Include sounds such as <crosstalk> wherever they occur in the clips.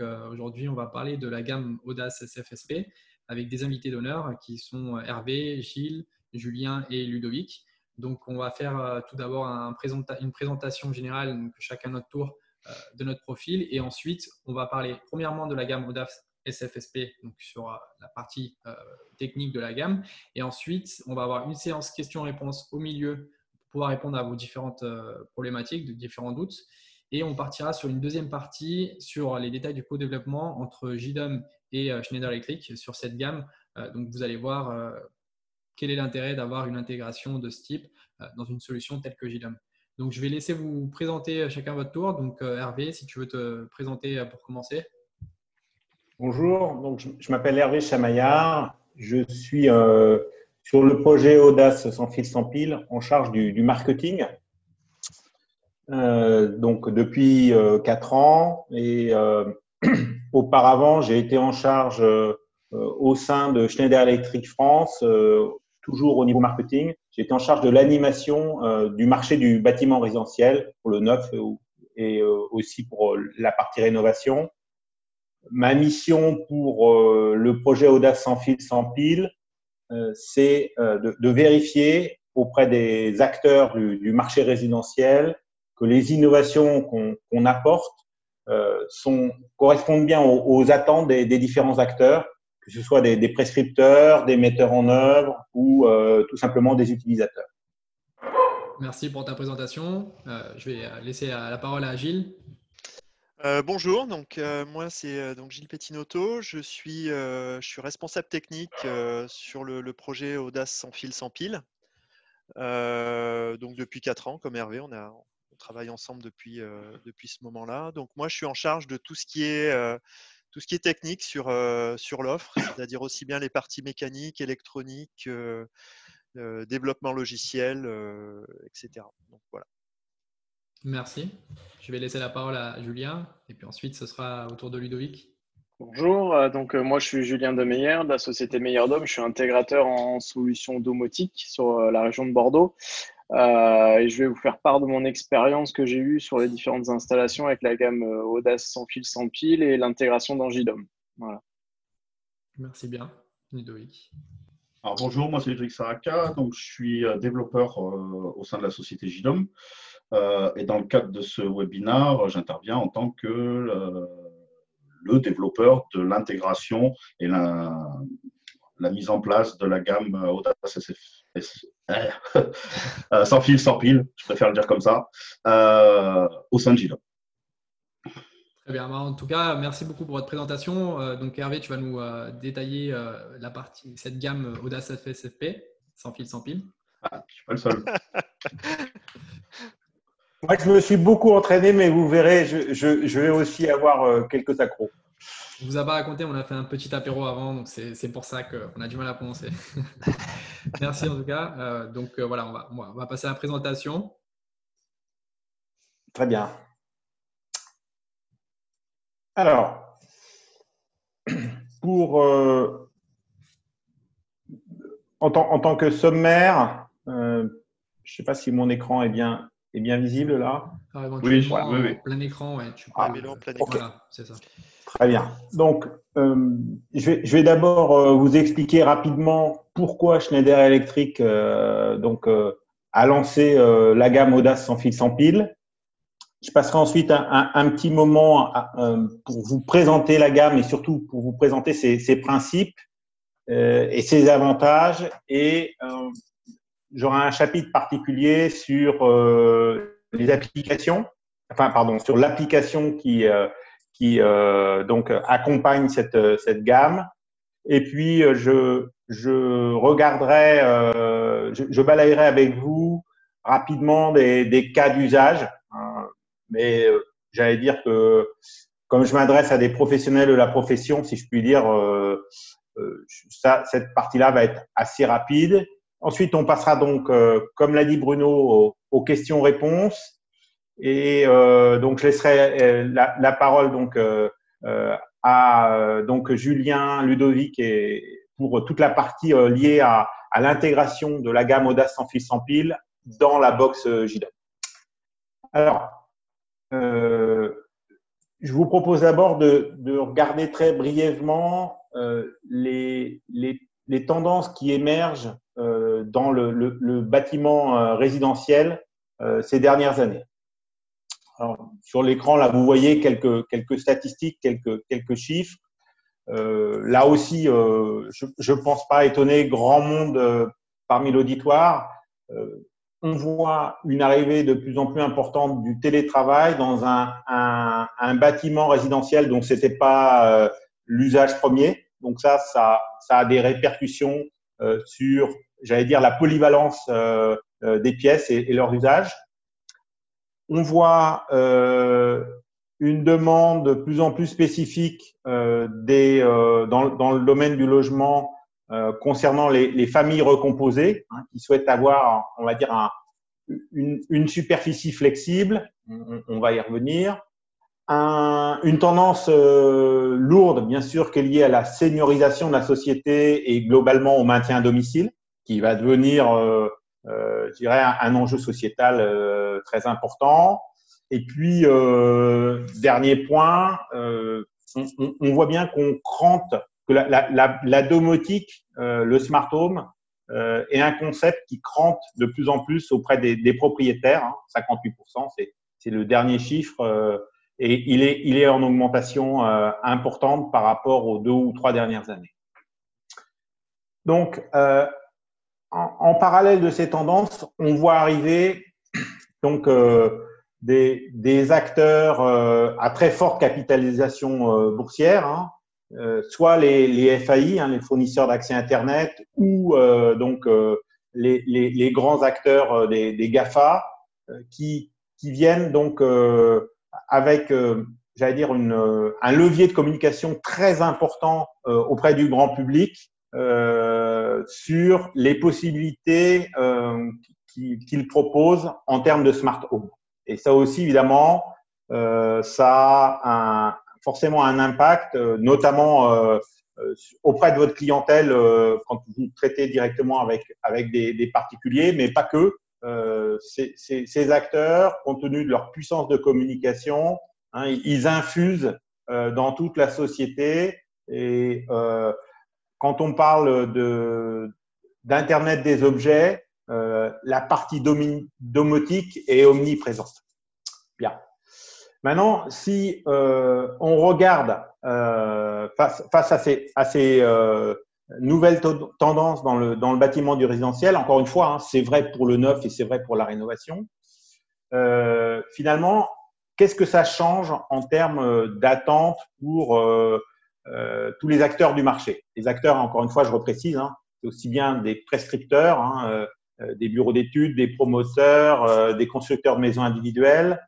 Euh, aujourd'hui, on va parler de la gamme Audace SFSP avec des invités d'honneur qui sont Hervé, Gilles, Julien et Ludovic. Donc on va faire euh, tout d'abord une présentation générale, donc chacun notre tour euh, de notre profil et ensuite on va parler premièrement de la gamme Audace SFSP, donc sur la partie technique de la gamme. Et ensuite, on va avoir une séance questions-réponses au milieu pour pouvoir répondre à vos différentes problématiques, de différents doutes. Et on partira sur une deuxième partie sur les détails du co-développement entre JDOM et euh, Schneider Electric sur cette gamme. Euh, donc, vous allez voir euh, quel est l'intérêt d'avoir une intégration de ce type dans une solution telle que JDOM. Donc, je vais laisser vous présenter chacun votre tour. Donc, Hervé, si tu veux te présenter pour commencer. Bonjour, donc, je, m'appelle Hervé Chamaillard. Je suis sur le projet Audace sans fil sans pile en charge du marketing donc depuis euh, quatre ans et euh, <clears throat> auparavant j'ai été en charge au sein de Schneider Electric France, toujours au niveau marketing. Été en charge de l'animation du marché du bâtiment résidentiel pour le neuf et aussi pour la partie rénovation. Ma mission pour le projet Audace sans fil sans pile, c'est de, vérifier auprès des acteurs du marché résidentiel que les innovations qu'on apporte euh, sont, correspondent bien aux, attentes des, différents acteurs, que ce soit des, prescripteurs, des metteurs en œuvre ou euh, tout simplement des utilisateurs. Merci pour ta présentation. Euh, je vais laisser la parole à Gilles. bonjour, donc moi c'est donc Gilles Pettinotto, je suis, je suis responsable technique sur le, le, projet Audace sans fil sans pile. donc depuis 4 ans, comme Hervé, on a, travaille ensemble depuis, euh, depuis ce moment-là. Donc moi, je suis en charge de tout ce qui est, euh, tout ce qui est technique sur, euh, sur l'offre, c'est-à-dire aussi bien les parties mécaniques, électroniques, développement logiciel, etc. Donc voilà. Merci. Je vais laisser la parole à Julien et puis ensuite ce sera au tour de Ludovic. Bonjour, donc moi je suis Julien Demeyer de la société Meilleur Dome. Je suis intégrateur en solutions domotique sur la région de Bordeaux. Euh, et je vais vous faire part de mon expérience que j'ai eue sur les différentes installations avec la gamme euh, Audace sans fil sans pile et l'intégration dans JDOM. Voilà. Merci bien, Ludovic. Alors, bonjour, moi c'est Ludovic Saraka, donc je suis euh, développeur au sein de la société JDOM. et dans le cadre de ce webinaire, j'interviens en tant que le développeur de l'intégration et la, la mise en place de la gamme Audace SF, <laughs> euh, sans fil, sans pile, je préfère le dire comme ça, euh, au sein de Gilo. Très bien. En tout cas, merci beaucoup pour votre présentation. Euh, donc Hervé, tu vas nous détailler la partie, cette gamme Audace FSFP, sans fil, sans pile. Ah, je suis pas le seul. <laughs> Moi, je me suis beaucoup entraîné, mais vous verrez, je, je vais aussi avoir quelques accros. Je vous ai pas raconté, on a fait un petit apéro avant, donc c'est pour ça qu'on a du mal à prononcer. <laughs> Merci en tout cas. Euh, donc euh, voilà, on va, on va passer à la présentation. Très bien. Alors, pour euh, en, tant, en, tant, que sommaire, je ne sais pas si mon écran est bien, est bien visible là. Ah, oui, oui, oui, Plein écran, ouais. Tu peux ah, plein écran. Voilà, c'est ça. Très bien. Donc, euh, je vais, d'abord euh, vous expliquer rapidement pourquoi Schneider Electric euh, donc, a lancé la gamme Audace sans fil sans pile. Je passerai ensuite un, petit moment pour vous présenter la gamme et surtout pour vous présenter ses, principes et ses avantages. Et j'aurai un chapitre particulier sur les applications, enfin, pardon, sur l'application qui qui euh, donc accompagne cette, cette gamme. Et puis, euh, je, je regarderai, euh, je, je, balayerai avec vous rapidement des, des cas d'usage. Hein. mais euh, j'allais dire que comme je m'adresse à des professionnels de la profession, si je puis dire, euh, ça, cette partie-là va être assez rapide. Ensuite, on passera donc, comme l'a dit Bruno, aux, aux questions-réponses. Et euh, donc, je laisserai euh, la, parole donc euh, à donc Julien, Ludovic et pour toute la partie liée à, l'intégration de la gamme Audace sans fil sans pile dans la box JDOM. Alors, je vous propose d'abord de, regarder très brièvement les, les, tendances qui émergent dans le, bâtiment résidentiel ces dernières années. Sur l'écran, là, vous voyez quelques, statistiques, quelques, chiffres. Euh, là aussi, euh, je ne pense pas étonner grand monde euh, parmi l'auditoire. on voit une arrivée de plus en plus importante du télétravail dans un, bâtiment résidentiel dont c'était pas l'usage premier. Donc ça, ça, ça, a des répercussions sur, j'allais dire, la polyvalence des pièces et, et, leur usage. On voit euh, une demande de plus en plus spécifique euh, des, euh, dans, dans, le domaine du logement euh, concernant les, les, familles recomposées hein, qui souhaitent avoir, on va dire, un, une, une, superficie flexible. On, on, va y revenir. Un, une tendance euh, lourde, bien sûr, qui est liée à la seniorisation de la société et globalement au maintien à domicile, qui va devenir, euh, je dirais, un, enjeu sociétal très important. Et puis, euh, dernier point, euh, on, voit bien qu'on crante, que la, domotique, euh, le smart home, euh, est un concept qui crante de plus en plus auprès des, propriétaires. Hein, 58%, c'est le dernier chiffre. Euh, et il est, en augmentation euh, importante par rapport aux deux ou trois dernières années. Donc, en, parallèle de ces tendances, on voit arriver donc euh, des, des acteurs euh, à très forte capitalisation euh, boursière, hein, euh, soit les, les FAI, hein, les fournisseurs d'accès Internet, ou donc les, les, les, grands acteurs des, des GAFA, qui, qui viennent donc avec, j'allais dire, une, un levier de communication très important auprès du grand public euh, sur les possibilités euh, qu'ils proposent en termes de smart home. Et ça aussi, évidemment, euh, ça a un, forcément un impact, euh, notamment euh, auprès de votre clientèle quand vous traitez directement avec, avec des, des particuliers, mais pas que. Ces, ces, ces, acteurs, compte tenu de leur puissance de communication, hein, ils infusent dans toute la société. Et quand on parle de d'Internet des objets, euh, la partie domotique est omniprésente. Bien. Maintenant, si euh, on regarde euh, face, face, à ces, à ces euh, nouvelles tendances dans le, dans le bâtiment du résidentiel, encore une fois, hein, c'est vrai pour le neuf et c'est vrai pour la rénovation, euh, finalement, qu'est-ce que ça change en termes d'attente pour tous les acteurs du marché Les acteurs, encore une fois, je reprécise, hein, c'est aussi bien des prescripteurs, hein, euh, des bureaux d'études, des promoteurs, euh, des constructeurs de maisons individuelles,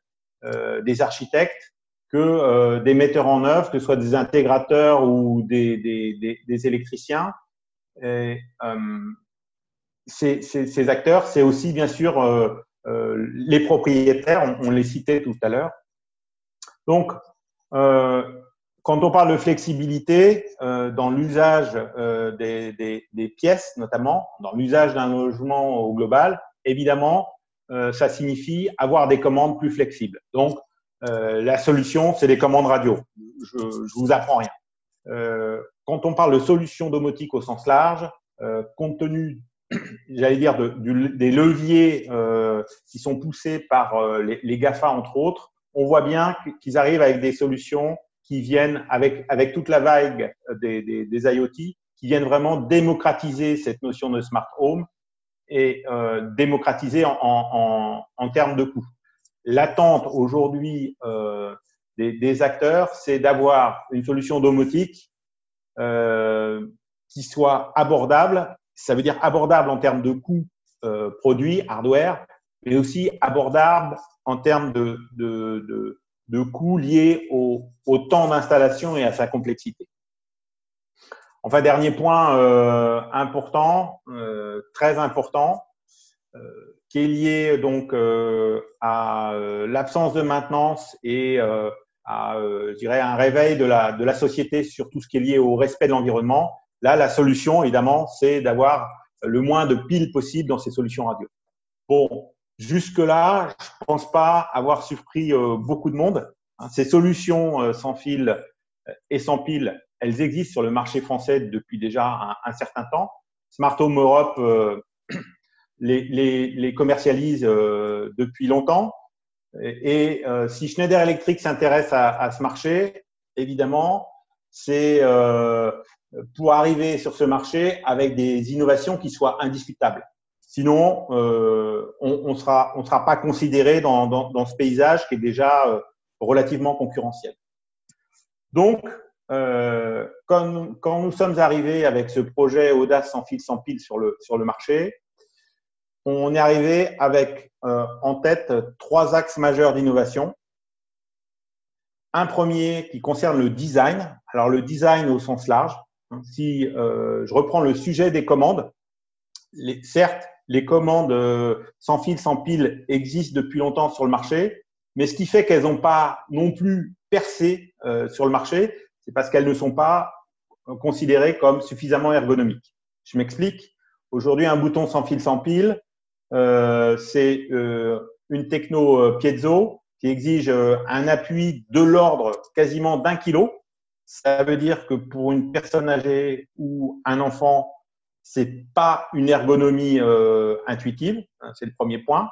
euh, des architectes, que des metteurs en œuvre, que ce soit des intégrateurs ou des, des, des, électriciens. Et, ces, ces, ces, acteurs, c'est aussi bien sûr euh, les propriétaires, on, on, les citait tout à l'heure. Donc, euh, quand on parle de flexibilité euh, dans l'usage euh, des, des, des, pièces, notamment dans l'usage d'un logement au global, évidemment, euh, ça signifie avoir des commandes plus flexibles. Donc, euh, la solution, c'est des commandes radio. Je, je vous apprends rien. Euh, quand on parle de solutions domotiques au sens large, euh, compte tenu, <clears throat> j'allais dire, de, du, des leviers qui sont poussés par les, les GAFA entre autres, on voit bien qu'ils arrivent avec des solutions qui viennent avec, avec toute la vague des, des, des IoT, qui viennent vraiment démocratiser cette notion de smart home et euh, démocratiser en, en, en, termes de coûts. L'attente aujourd'hui euh, des, acteurs, c'est d'avoir une solution domotique euh, qui soit abordable. Ça veut dire abordable en termes de coûts euh, produits, hardware, mais aussi abordable en termes de, de, de coûts liés au, au temps d'installation et à sa complexité. Enfin, dernier point euh, important, euh, très important, euh, qui est lié donc euh, à euh, l'absence de maintenance et euh, à, je dirais, un réveil de la, de la société sur tout ce qui est lié au respect de l'environnement. Là, la solution, évidemment, c'est d'avoir le moins de piles possible dans ces solutions radio. Bon, Jusque-là, je ne pense pas avoir surpris euh, beaucoup de monde. Hein, ces solutions sans fil et sans pile, elles existent sur le marché français depuis déjà un, certain temps. Smart Home Europe <clears throat> les, commercialise depuis longtemps. Et, si Schneider Electric s'intéresse à, ce marché, évidemment, c'est pour arriver sur ce marché avec des innovations qui soient indiscutables. Sinon, euh, on ne sera, pas considéré dans, ce paysage qui est déjà euh, relativement concurrentiel. Donc, euh, quand, nous sommes arrivés avec ce projet Audace sans fil sans pile sur le, marché, on est arrivé avec en tête trois axes majeurs d'innovation. Un premier qui concerne le design. Alors le design au sens large, si je reprends le sujet des commandes, certes, les commandes euh, sans fil, sans pile existent depuis longtemps sur le marché, mais ce qui fait qu'elles n'ont pas non plus percé euh, sur le marché, c'est parce qu'elles ne sont pas considérées comme suffisamment ergonomiques. Je m'explique. Aujourd'hui, un bouton sans fil, sans pile, euh, c'est euh, une techno piezo qui exige un appui de l'ordre quasiment d'un kilo ça veut dire que pour une personne âgée ou un enfant, c'est pas une ergonomie euh, intuitive, hein, c'est le premier point.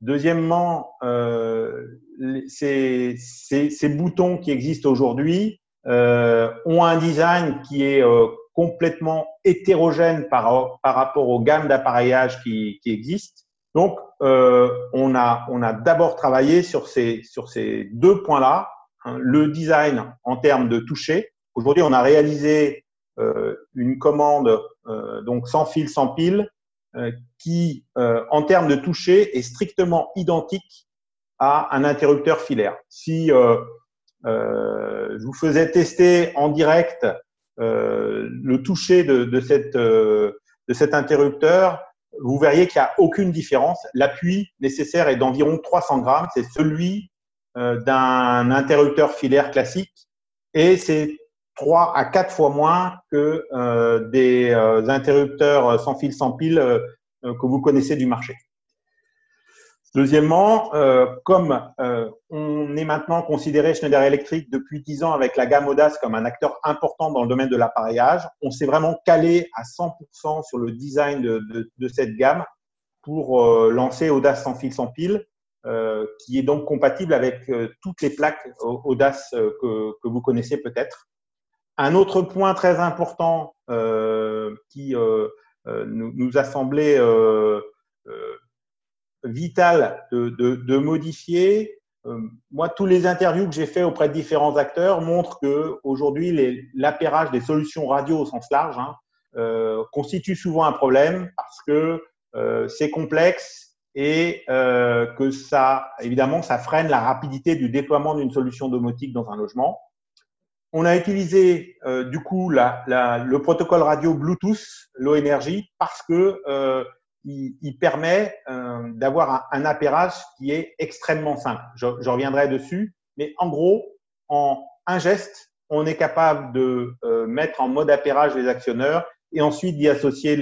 Deuxièmement, euh, ces, ces, ces, boutons qui existent aujourd'hui euh, ont un design qui est euh, complètement hétérogène par, par rapport aux gammes d'appareillage qui, qui, existent. Donc, euh, on a, on a d'abord travaillé sur ces, sur ces deux points-là Hein, le design en termes de toucher. Aujourd'hui, on a réalisé une commande euh, donc sans fil, sans pile, euh, qui, en termes de toucher, est strictement identique à un interrupteur filaire. Si je vous faisais tester en direct le toucher de, de, cette, de cet interrupteur, vous verriez qu'il n'y a aucune différence. L'appui nécessaire est d'environ 300 grammes. C'est celui euh, d'un interrupteur filaire classique et c'est trois à quatre fois moins que euh, des euh, interrupteurs sans fil, sans pile que vous connaissez du marché. Deuxièmement, comme on est maintenant considéré Schneider Electric depuis 10 ans avec la gamme Audace comme un acteur important dans le domaine de l'appareillage, on s'est vraiment calé à 100% sur le design de, cette gamme pour lancer Audace sans fil, sans pile euh, qui est donc compatible avec euh, toutes les plaques Audace euh, que vous connaissez peut-être. Un autre point très important qui nous, nous, a semblé vital de, de, de modifier, moi, tous les interviews que j'ai fait auprès de différents acteurs montrent que aujourd'hui, l'appairage des solutions radio au sens large hein, euh, constitue souvent un problème parce que euh, c'est complexe, et euh, que ça, évidemment, ça freine la rapidité du déploiement d'une solution domotique dans un logement. On a utilisé euh, du coup le protocole radio Bluetooth, low energy, parce que euh, il, permet euh, d'avoir un, un, appairage qui est extrêmement simple. Je, reviendrai dessus, mais en gros, en un geste, on est capable de mettre en mode appairage les actionneurs et ensuite d'y associer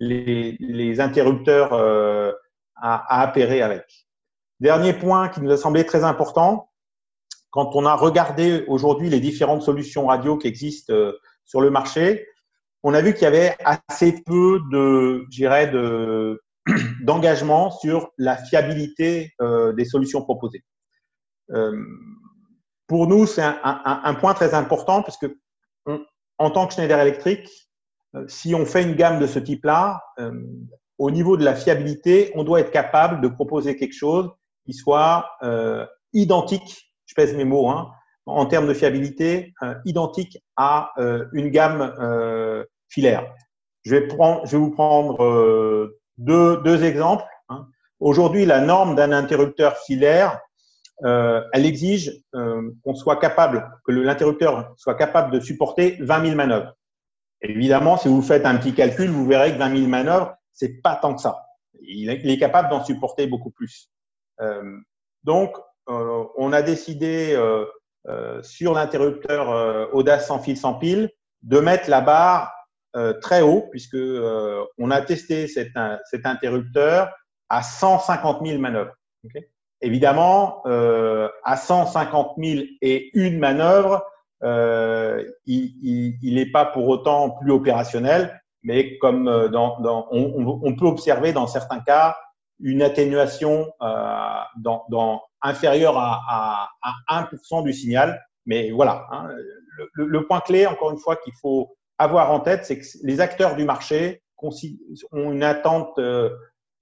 les, interrupteurs euh, à, appairer avec. Dernier point qui nous a semblé très important, quand on a regardé aujourd'hui les différentes solutions radio qui existent euh, sur le marché, on a vu qu'il y avait assez peu de, j'irais, de <clears throat> d'engagement sur la fiabilité euh, des solutions proposées. Euh, pour nous, c'est un, point très important parce que en tant que Schneider Electric, si on fait une gamme de ce type-là, au niveau de la fiabilité, on doit être capable de proposer quelque chose qui soit identique, je pèse mes mots, hein, en termes de fiabilité, euh, identique à euh, une gamme euh, filaire. Je vais, prendre, je vais vous prendre euh, deux, deux, exemples. Hein. Aujourd'hui, la norme d'un interrupteur filaire, euh, elle exige qu'on soit capable, que l'interrupteur soit capable de supporter 20 000 manœuvres. Évidemment, si vous faites un petit calcul, vous verrez que 20 000 manœuvres, c'est pas tant que ça. Il est, capable d'en supporter beaucoup plus. Euh, donc, on a décidé euh, euh sur l'interrupteur euh, Audace sans fil sans pile de mettre la barre euh, très haut puisque on a testé cet, cet, interrupteur à 150 000 manœuvres. Évidemment, à 150 000 et une manœuvre, il n'est pas pour autant plus opérationnel, mais comme dans, dans on, on, peut observer dans certains cas une atténuation dans inférieure à, à, à 1% du signal. Mais voilà, hein, le, le, point clé, encore une fois, qu'il faut avoir en tête, c'est que les acteurs du marché ont une attente euh,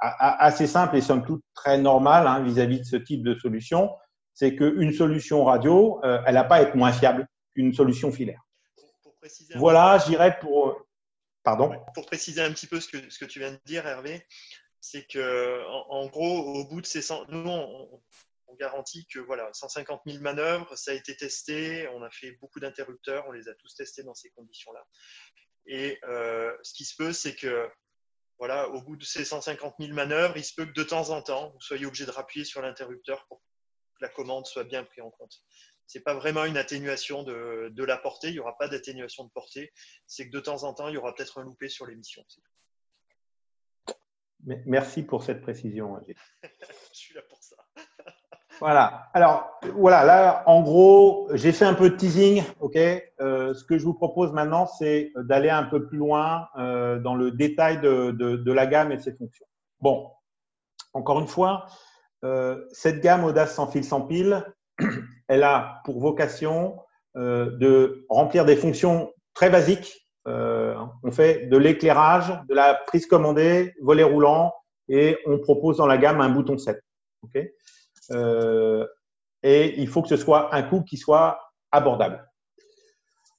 assez simple et somme toute très normale hein, vis-à-vis de ce type de solution. C'est qu'une solution radio, euh, elle n'a pas à être moins fiable qu'une solution filaire. Pour, voilà, j'irais pour. Pardon Pour préciser un petit peu ce que, ce que tu viens de dire, Hervé, c'est que en, gros, au bout de ces 100, nous, on garantit que voilà, 150 000 manœuvres, ça a été testé, on a fait beaucoup d'interrupteurs, on les a tous testés dans ces conditions-là. Et euh, ce qui se peut, c'est que voilà, au bout de ces 150 000 manœuvres, il se peut que de temps en temps, vous soyez obligé de rappuyer sur l'interrupteur pour que la commande soit bien prise en compte. Ce n'est pas vraiment une atténuation de, de, la portée, il n'y aura pas d'atténuation de portée, c'est que de temps en temps, il y aura peut-être un loupé sur l'émission. Merci pour cette précision. <laughs> Je suis là pour. Voilà. Alors, voilà, là, en gros, j'ai fait un peu de teasing. OK. Euh, ce que je vous propose maintenant, c'est d'aller un peu plus loin euh, dans le détail de, de, la gamme et de ses fonctions. Bon, encore une fois, euh, cette gamme Audace sans fil sans pile, <clears throat> elle a pour vocation de remplir des fonctions très basiques. On fait de l'éclairage, de la prise commandée, volet roulant, et on propose dans la gamme un bouton 7. OK? Et il faut que ce soit un coût qui soit abordable.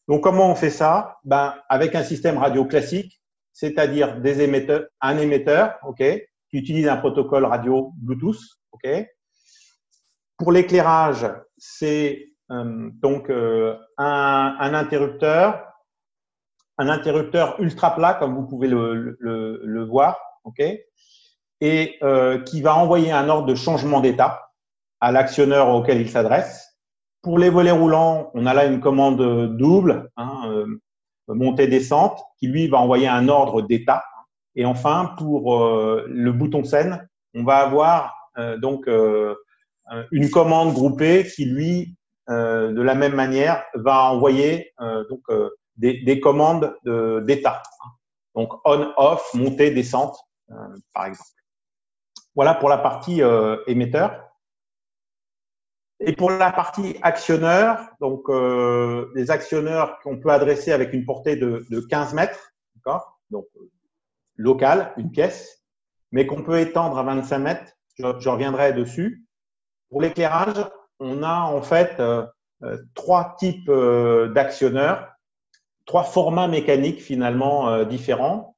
Donc, comment on fait ça? Ben, Avec un système radio classique, c'est-à-dire un émetteur ok, qui utilise un protocole radio Bluetooth. ok. Pour l'éclairage, c'est euh, donc euh, un, interrupteur, un interrupteur ultra plat, comme vous pouvez le, voir, ok, et euh, qui va envoyer un ordre de changement d'état à l'actionneur auquel il s'adresse. Pour les volets roulants, on a là une commande double, hein, euh, montée-descente, qui lui va envoyer un ordre d'état. Et enfin, pour euh, le bouton scène, on va avoir euh, donc euh, une commande groupée qui lui, de la même manière, va envoyer donc des, des, commandes d'état. donc on/off, montée-descente, par exemple. Voilà pour la partie émetteur. Et pour la partie actionneur, donc euh, des actionneurs qu'on peut adresser avec une portée de, de 15 mètres, d'accord? Donc local, une pièce, mais qu'on peut étendre à 25 mètres. Je, je reviendrai dessus. Pour l'éclairage, on a en fait euh, euh trois types euh, d'actionneurs, trois formats mécaniques finalement euh, différents.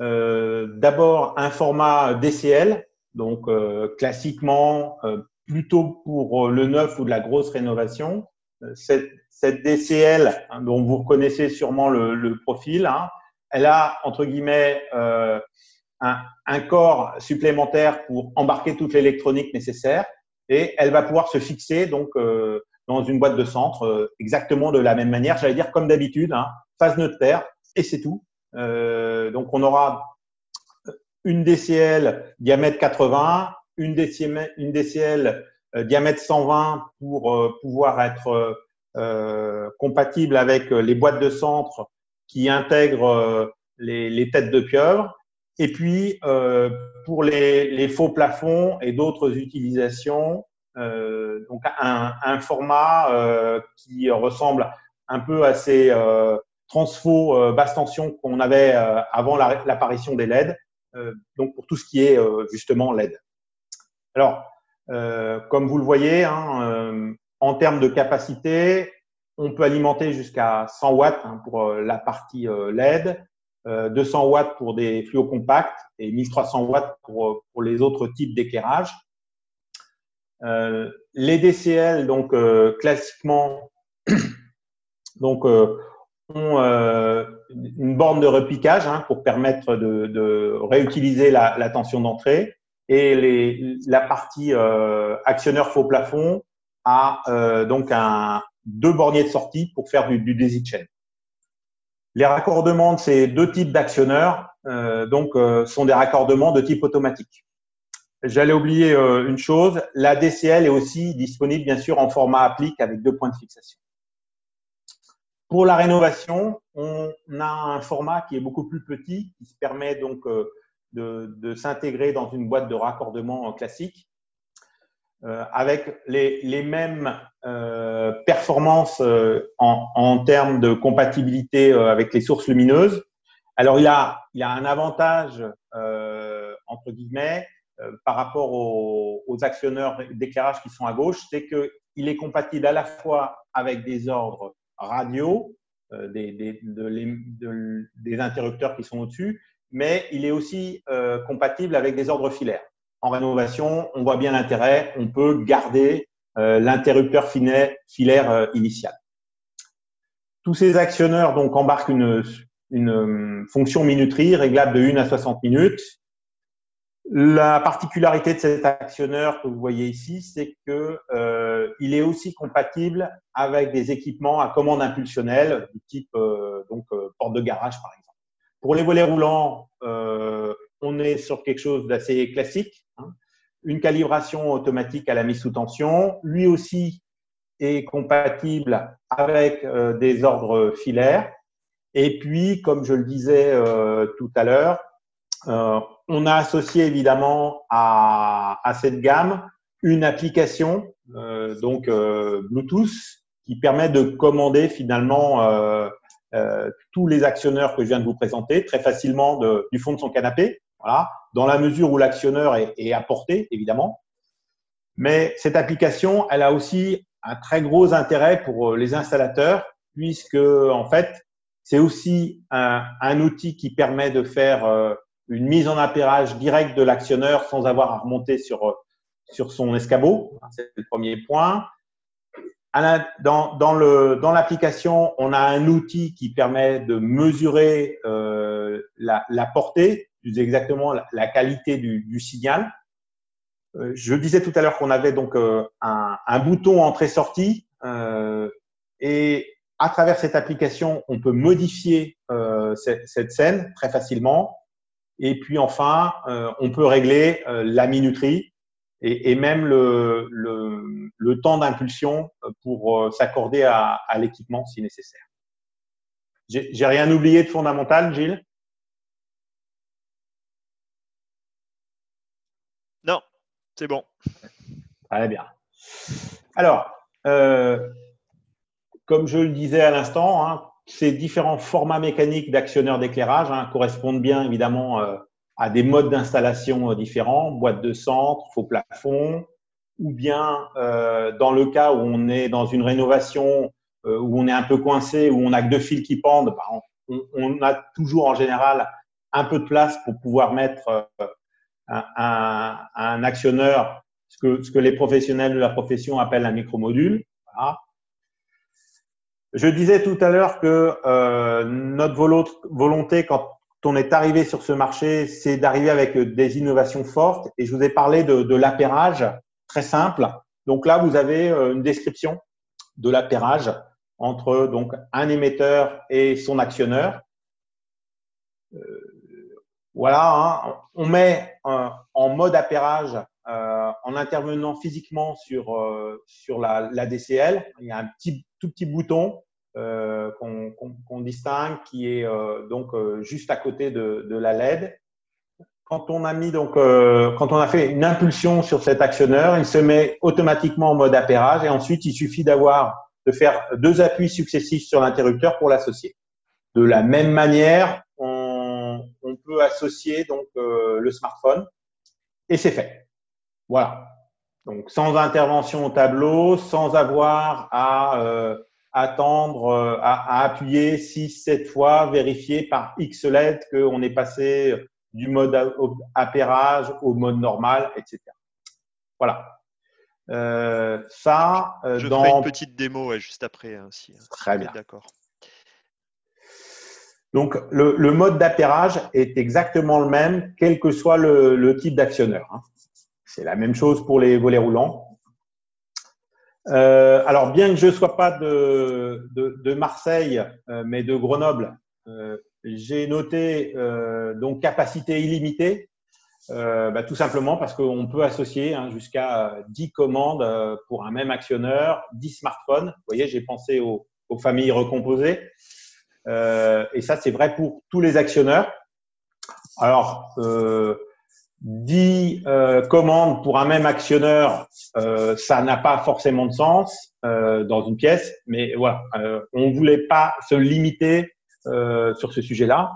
D'abord un format DCL, donc classiquement plutôt pour euh, le neuf ou de la grosse rénovation. Euh, cette, cette DCL, hein, dont vous reconnaissez sûrement le, le profil, hein, elle a, entre guillemets, euh, un, un, corps supplémentaire pour embarquer toute l'électronique nécessaire et elle va pouvoir se fixer donc euh, dans une boîte de centre euh, exactement de la même manière, j'allais dire comme d'habitude, hein, phase neutre paire et c'est tout. Euh, donc on aura une DCL diamètre 80, une DCL, une euh, diamètre 120 pour euh, pouvoir être euh, compatible avec les boîtes de centre qui intègrent les, têtes de pieuvre. Et puis, euh, pour les, faux plafonds et d'autres utilisations, euh, donc un, format euh, qui ressemble un peu à ces transfo basse tension qu'on avait avant l'apparition des LED, donc pour tout ce qui est justement LED. Alors, euh, comme vous le voyez, hein, euh, en termes de capacité, on peut alimenter jusqu'à 100 watts hein, pour euh, la partie LED, 200 watts pour des fluos compacts et 1300 watts pour, les autres types d'éclairage. les DCL, donc classiquement, <coughs> donc ont une borne de repiquage hein, pour permettre de, réutiliser la tension d'entrée et les, la partie euh, actionneur faux plafond a euh, donc un, deux borniers de sortie pour faire du, du daisy chain. Les raccordements de ces deux types d'actionneurs euh, donc euh, sont des raccordements de type automatique. j'allais oublier une chose. La DCL est aussi disponible, bien sûr, en format applique avec deux points de fixation. Pour la rénovation, on a un format qui est beaucoup plus petit, qui se permet donc de, s'intégrer dans une boîte de raccordement classique euh, avec les, mêmes euh, performances euh, en, termes de compatibilité avec les sources lumineuses. Alors, il a, il a un avantage, entre guillemets, par rapport aux, actionneurs d'éclairage qui sont à gauche, c'est qu'il est compatible à la fois avec des ordres radio, des, des interrupteurs qui sont au-dessus, mais il est aussi euh, compatible avec des ordres filaires. En rénovation, on voit bien l'intérêt, on peut garder euh, l'interrupteur filaire euh, initial. Tous ces actionneurs donc embarquent une, une fonction minuterie réglable de 1 à 60 minutes. La particularité de cet actionneur que vous voyez ici, c'est que il est aussi compatible avec des équipements à commande impulsionnelle du type donc porte de garage par exemple. Pour les volets roulants, euh, on est sur quelque chose d'assez classique. Hein. Une calibration automatique à la mise sous tension. Lui aussi est compatible avec euh, des ordres filaires. Et puis, comme je le disais euh, tout à l'heure, on a associé évidemment à, cette gamme une application, donc Bluetooth, qui permet de commander finalement euh, tous les actionneurs que je viens de vous présenter très facilement du fond de son canapé, voilà, dans la mesure où l'actionneur est, est à portée, évidemment. Mais cette application, elle a aussi un très gros intérêt pour euh, les installateurs, puisque en fait, c'est aussi un, un, outil qui permet de faire euh, une mise en appairage direct de l'actionneur sans avoir à remonter sur, sur son escabeau. C'est le premier point dans, dans l'application, on a un outil qui permet de mesurer euh, la, la, portée, plus exactement la, qualité du, du signal. Euh, je disais tout à l'heure qu'on avait donc euh, un, un, bouton entrée-sortie euh, et à travers cette application, on peut modifier cette, cette, scène très facilement. Et puis enfin, on peut régler la minuterie et, même le, le, temps d'impulsion pour euh, s'accorder à, à l'équipement si nécessaire. J'ai rien oublié de fondamental, Gilles? Non, c'est bon. Très bien. Alors, euh, comme je le disais à l'instant, hein, ces différents formats mécaniques d'actionneurs d'éclairage hein, correspondent bien évidemment euh, à des modes d'installation euh, différents, boîte de centre, faux plafond, ou bien euh, dans le cas où on est dans une rénovation euh, où on est un peu coincé, où on a que deux fils qui pendent, bah, on, on, a toujours en général un peu de place pour pouvoir mettre euh, un, un, un, actionneur, ce que, ce que les professionnels de la profession appellent un micromodule. Voilà. Je disais tout à l'heure que euh, notre volonté, quand on est arrivé sur ce marché, c'est d'arriver avec des innovations fortes. Et je vous ai parlé de, de l'appairage, très simple. Donc là, vous avez euh, une description de l'appairage entre donc un émetteur et son actionneur. Euh, voilà, hein. on met en mode appairage euh, en intervenant physiquement sur sur la, la, DCL. Il y a un petit tout petit bouton euh, qu'on distingue, qui est euh, donc euh, juste à côté de, de, la LED. Quand on a mis donc, quand on a fait une impulsion sur cet actionneur, il se met automatiquement en mode appairage et ensuite il suffit d'avoir de faire deux appuis successifs sur l'interrupteur pour l'associer. De la même manière, on, on peut associer donc le smartphone et c'est fait. Voilà. Donc sans intervention au tableau, sans avoir à euh, attendre, euh, à, appuyer 6-7 fois, vérifier par X LED qu'on est passé du mode appairage au mode normal, etc. Voilà. Euh, ça, euh, Je ferai une petite démo juste après. Hein, hein, Très bien. D'accord. Donc, le, le mode d'appairage est exactement le même, quel que soit le, le type d'actionneur. Hein. C'est la même chose pour les volets roulants. Euh, alors, bien que je ne sois pas de, de, de Marseille, euh, mais de Grenoble, euh, j'ai noté euh, donc capacité illimitée. bah, Tout simplement parce qu'on peut associer hein, jusqu'à 10 commandes pour un même actionneur, 10 smartphones. Vous voyez, j'ai pensé aux, aux, familles recomposées. et ça, c'est vrai pour tous les actionneurs. Alors, 10 euh, commandes pour un même actionneur, euh, ça n'a pas forcément de sens euh, dans une pièce, mais voilà, on ne voulait pas se limiter sur ce sujet-là.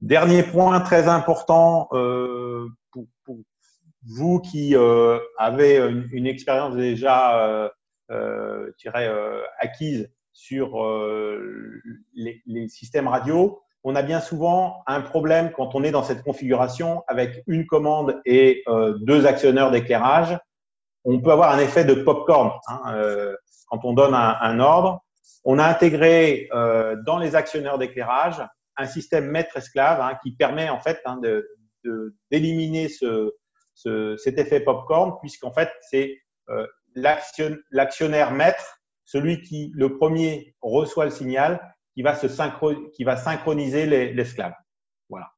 Dernier point très important pour, pour, vous qui avez une, une, expérience déjà, je dirais, acquise sur les, les systèmes radio, on a bien souvent un problème quand on est dans cette configuration avec une commande et euh, deux actionneurs d'éclairage. On peut avoir un effet de popcorn hein, euh, quand on donne un, ordre. On a intégré euh, dans les actionneurs d'éclairage un système maître-esclave hein, qui permet en fait hein, d'éliminer ce, ce, cet effet popcorn puisqu'en fait c'est l'actionnaire maître, celui qui le premier reçoit le signal qui va, se qui va synchroniser l'esclave. Voilà.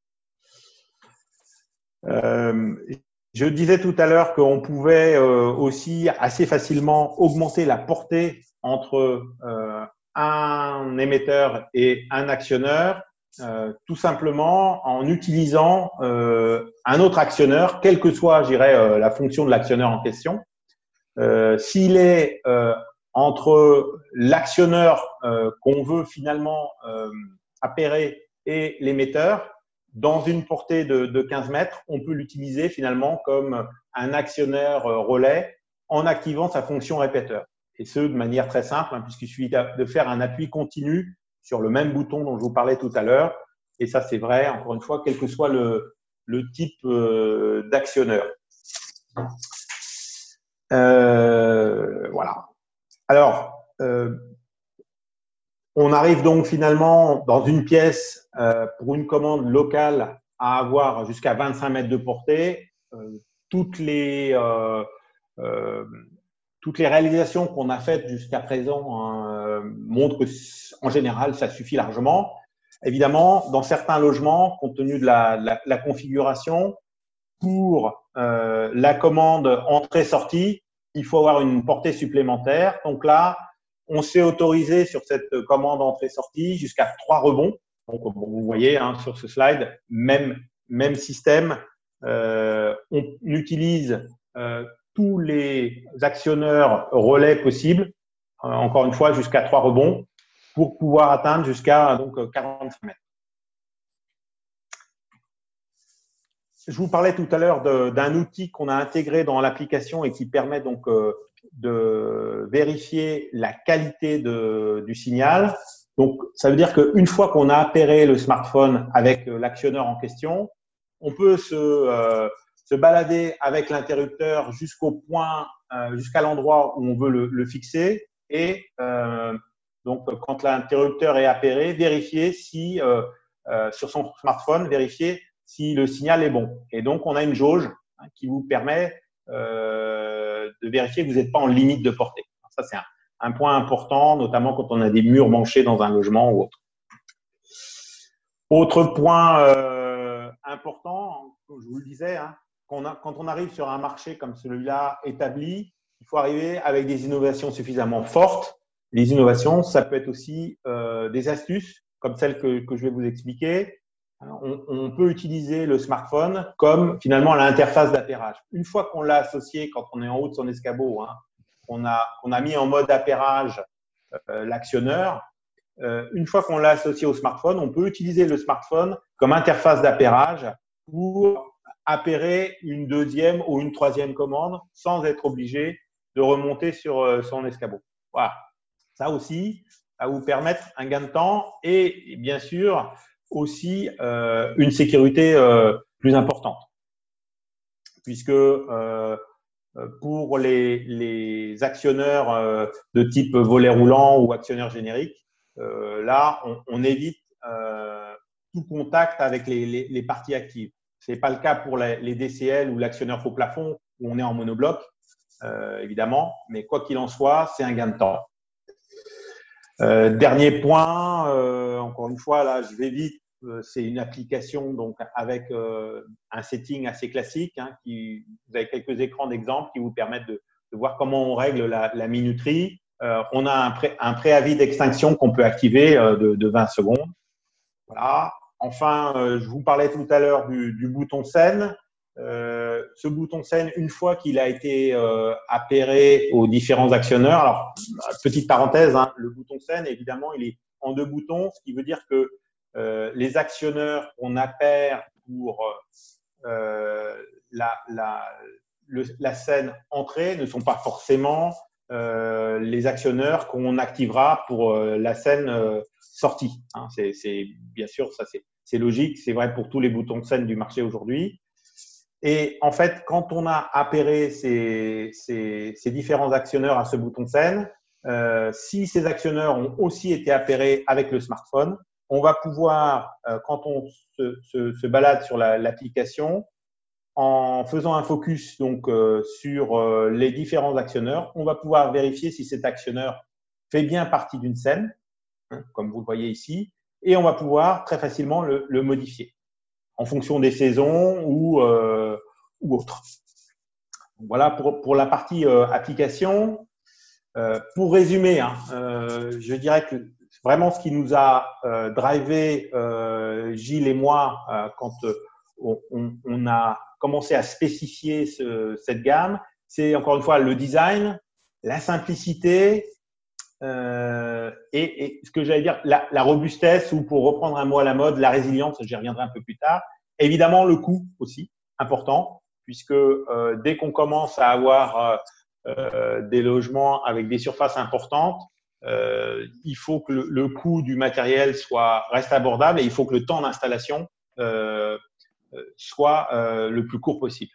Euh, je disais tout à l'heure qu'on pouvait euh, aussi assez facilement augmenter la portée entre euh, un émetteur et un actionneur, tout simplement en utilisant un autre actionneur, quelle que soit, je la fonction de l'actionneur en question. S'il est entre l'actionneur euh, qu'on veut finalement euh, appairer et l'émetteur, dans une portée de, de, 15 mètres, on peut l'utiliser finalement comme un actionnaire euh, relais en activant sa fonction répéteur. Et ce, de manière très simple, hein, puisqu'il suffit de faire un appui continu sur le même bouton dont je vous parlais tout à l'heure. Et ça, c'est vrai, encore une fois, quel que soit le, le type euh, d'actionneur. Euh, voilà. Alors, euh, on arrive donc finalement dans une pièce euh, pour une commande locale à avoir jusqu'à 25 mètres de portée. Euh, toutes les toutes les réalisations qu'on a faites jusqu'à présent hein, montrent que en général ça suffit largement. Évidemment, dans certains logements, compte tenu de la, la configuration, pour la commande entrée-sortie, il faut avoir une portée supplémentaire. Donc là, on s'est autorisé sur cette commande entrée-sortie jusqu'à trois rebonds. Donc, vous voyez hein, sur ce slide, même, même système. Euh, on utilise euh, tous les actionneurs relais possibles, euh, encore une fois, jusqu'à trois rebonds, pour pouvoir atteindre jusqu'à donc 45 mètres. Je vous parlais tout à l'heure d'un outil qu'on a intégré dans l'application et qui permet donc euh, de vérifier la qualité du signal. Donc, ça veut dire qu'une fois qu'on a appairé le smartphone avec euh, l'actionneur en question, on peut se, euh, se balader avec l'interrupteur jusqu'au point, jusqu'à l'endroit où on veut le, le fixer et donc quand l'interrupteur est appairé, vérifier si sur son smartphone, vérifier si le signal est bon. Et donc, on a une jauge hein, qui vous permet euh, de vérifier que vous n'êtes pas en limite de portée. Ça, c'est un, point important, notamment quand on a des murs manchés dans un logement ou autre. Autre point euh, important, je vous le disais, hein, quand on arrive sur un marché comme celui-là établi, il faut arriver avec des innovations suffisamment fortes. Les innovations, ça peut être aussi euh, des astuces comme celles que, que, je vais vous expliquer, on, peut utiliser le smartphone comme finalement l'interface d'appairage. Une fois qu'on l'a associé, quand on est en haut de son escabeau, hein, on, a, on a mis en mode appairage euh, l'actionneur. Euh, une fois qu'on l'a associé au smartphone, on peut utiliser le smartphone comme interface d'appairage pour appairer une deuxième ou une troisième commande sans être obligé de remonter sur euh, son escabeau. Voilà. Ça aussi, va vous permettre un gain de temps et bien sûr aussi euh, une sécurité euh, plus importante. Puisque euh, pour les, les actionneurs de type volet roulant ou actionnaire générique, là, on, évite tout contact avec les, parties actives. Ce n'est pas le cas pour les, DCL ou l'actionneur faux plafond où on est en monobloc, évidemment, mais quoi qu'il en soit, c'est un gain de temps. Dernier point, encore une fois, là, je vais vite c'est une application donc avec un setting assez classique. Hein, qui, vous avez quelques écrans d'exemple qui vous permettent de, voir comment on règle la, minuterie. on a un, un préavis d'extinction qu'on peut activer de, de, 20 secondes. Voilà. Enfin, je vous parlais tout à l'heure du, du, bouton scène. Euh, ce bouton scène, une fois qu'il a été euh, appairé aux différents actionneurs, alors petite parenthèse, hein, le bouton scène, évidemment, il est en deux boutons, ce qui veut dire que euh, les actionneurs qu'on appaire pour euh, la, scène entrée ne sont pas forcément euh, les actionneurs qu'on activera pour la scène sortie. Hein. C'est bien sûr, ça c'est logique, c'est vrai pour tous les boutons de scène du marché aujourd'hui. Et en fait, quand on a appairé ces, différents actionneurs à ce bouton scène, euh, si ces actionneurs ont aussi été appairés avec le smartphone, on va pouvoir, euh, quand on se, balade sur l'application, en faisant un focus donc euh, sur euh, les différents actionneurs, on va pouvoir vérifier si cet actionneur fait bien partie d'une scène, hein, comme vous le voyez ici, et on va pouvoir très facilement le, modifier en fonction des saisons ou, ou autres. Voilà pour, pour la partie application. Pour résumer, hein, je dirais que vraiment ce qui nous a euh, drivé Gilles et moi quand on, on, a commencé à spécifier ce, cette gamme, c'est encore une fois le design, la simplicité euh, et, et, ce que j'allais dire, la, la, robustesse ou pour reprendre un mot à la mode, la résilience, j'y reviendrai un peu plus tard. Évidemment, le coût aussi, important, puisque euh, dès qu'on commence à avoir euh, euh des logements avec des surfaces importantes, euh, il faut que le, coût du matériel soit reste abordable et il faut que le temps d'installation euh, soit le plus court possible.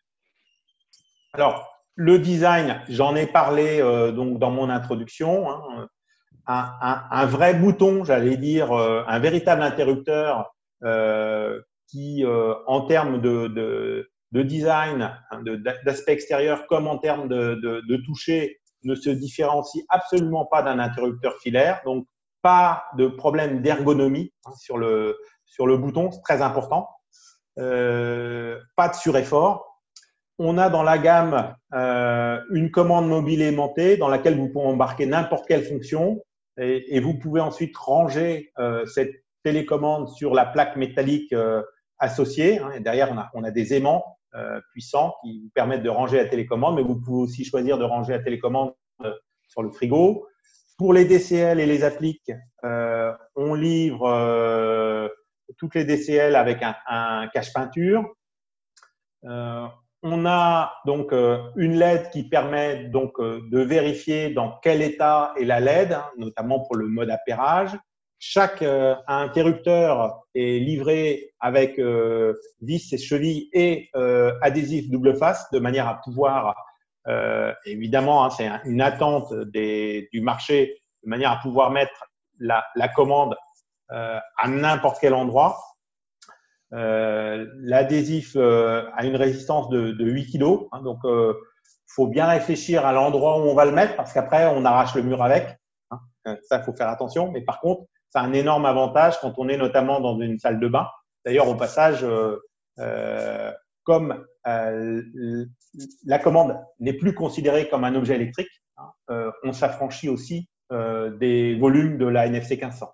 Alors, le design, j'en ai parlé donc dans mon introduction. Hein, un, vrai bouton, j'allais dire, euh, un véritable interrupteur euh, qui, euh, en termes de, design, hein, d'aspect extérieur, comme en termes de, toucher, ne se différencie absolument pas d'un interrupteur filaire. Donc, pas de problème d'ergonomie sur, le, sur le bouton, c'est très important. pas de sureffort. On a dans la gamme une commande mobile aimantée dans laquelle vous pouvez embarquer n'importe quelle fonction et, vous pouvez ensuite ranger euh, cette télécommande sur la plaque métallique euh, associée. Hein, derrière, on a, on a des aimants euh, puissants qui vous permettent de ranger la télécommande, mais vous pouvez aussi choisir de ranger la télécommande euh, sur le frigo. Pour les DCL et les appliques, euh, on livre toutes les DCL avec un, un cache peinture. Euh, on a donc euh, une LED qui permet donc euh, de vérifier dans quel état est la LED, hein, notamment pour le mode appairage. Chaque euh, interrupteur est livré avec vis et chevilles et adhésif double face de manière à pouvoir, évidemment, hein, c'est une attente du marché, de manière à pouvoir mettre la, la commande à n'importe quel endroit. Euh, L'adhésif euh, a une résistance de, de 8 kg, hein, donc euh, faut bien réfléchir à l'endroit où on va le mettre parce qu'après on arrache le mur avec. Hein. Euh, ça, faut faire attention. Mais par contre, c'est un énorme avantage quand on est notamment dans une salle de bain. D'ailleurs, au passage, euh, comme la commande n'est plus considérée comme un objet électrique, hein, on s'affranchit aussi des volumes de la NFC 1500.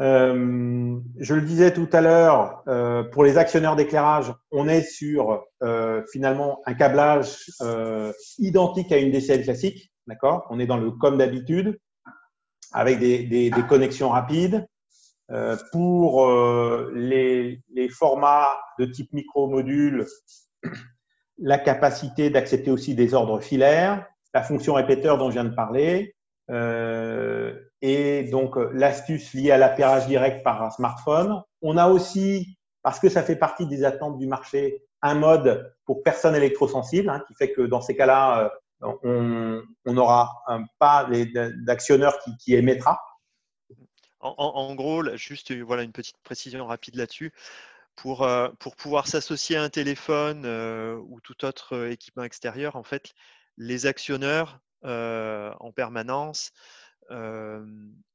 Euh, je le disais tout à l'heure, euh, pour les actionnaires d'éclairage, on est sur euh, finalement un câblage euh, identique à une DCL classique, d'accord? On est dans le comme d'habitude, avec des, des, des, connexions rapides. Euh, pour euh, les, les, formats de type micro-module, <clears throat> la capacité d'accepter aussi des ordres filaires, la fonction répéteur dont je viens de parler, euh, et donc euh, l'astuce liée à l'appairage direct par un smartphone. On a aussi, parce que ça fait partie des attentes du marché, un mode pour personnes électrosensibles, hein, qui fait que dans ces cas-là, euh, on n'aura pas d'actionneur qui, émettra. En, gros, juste voilà une petite précision rapide là-dessus. Pour, euh, pour pouvoir s'associer à un téléphone euh, ou tout autre équipement extérieur, en fait, les actionneurs euh, en permanence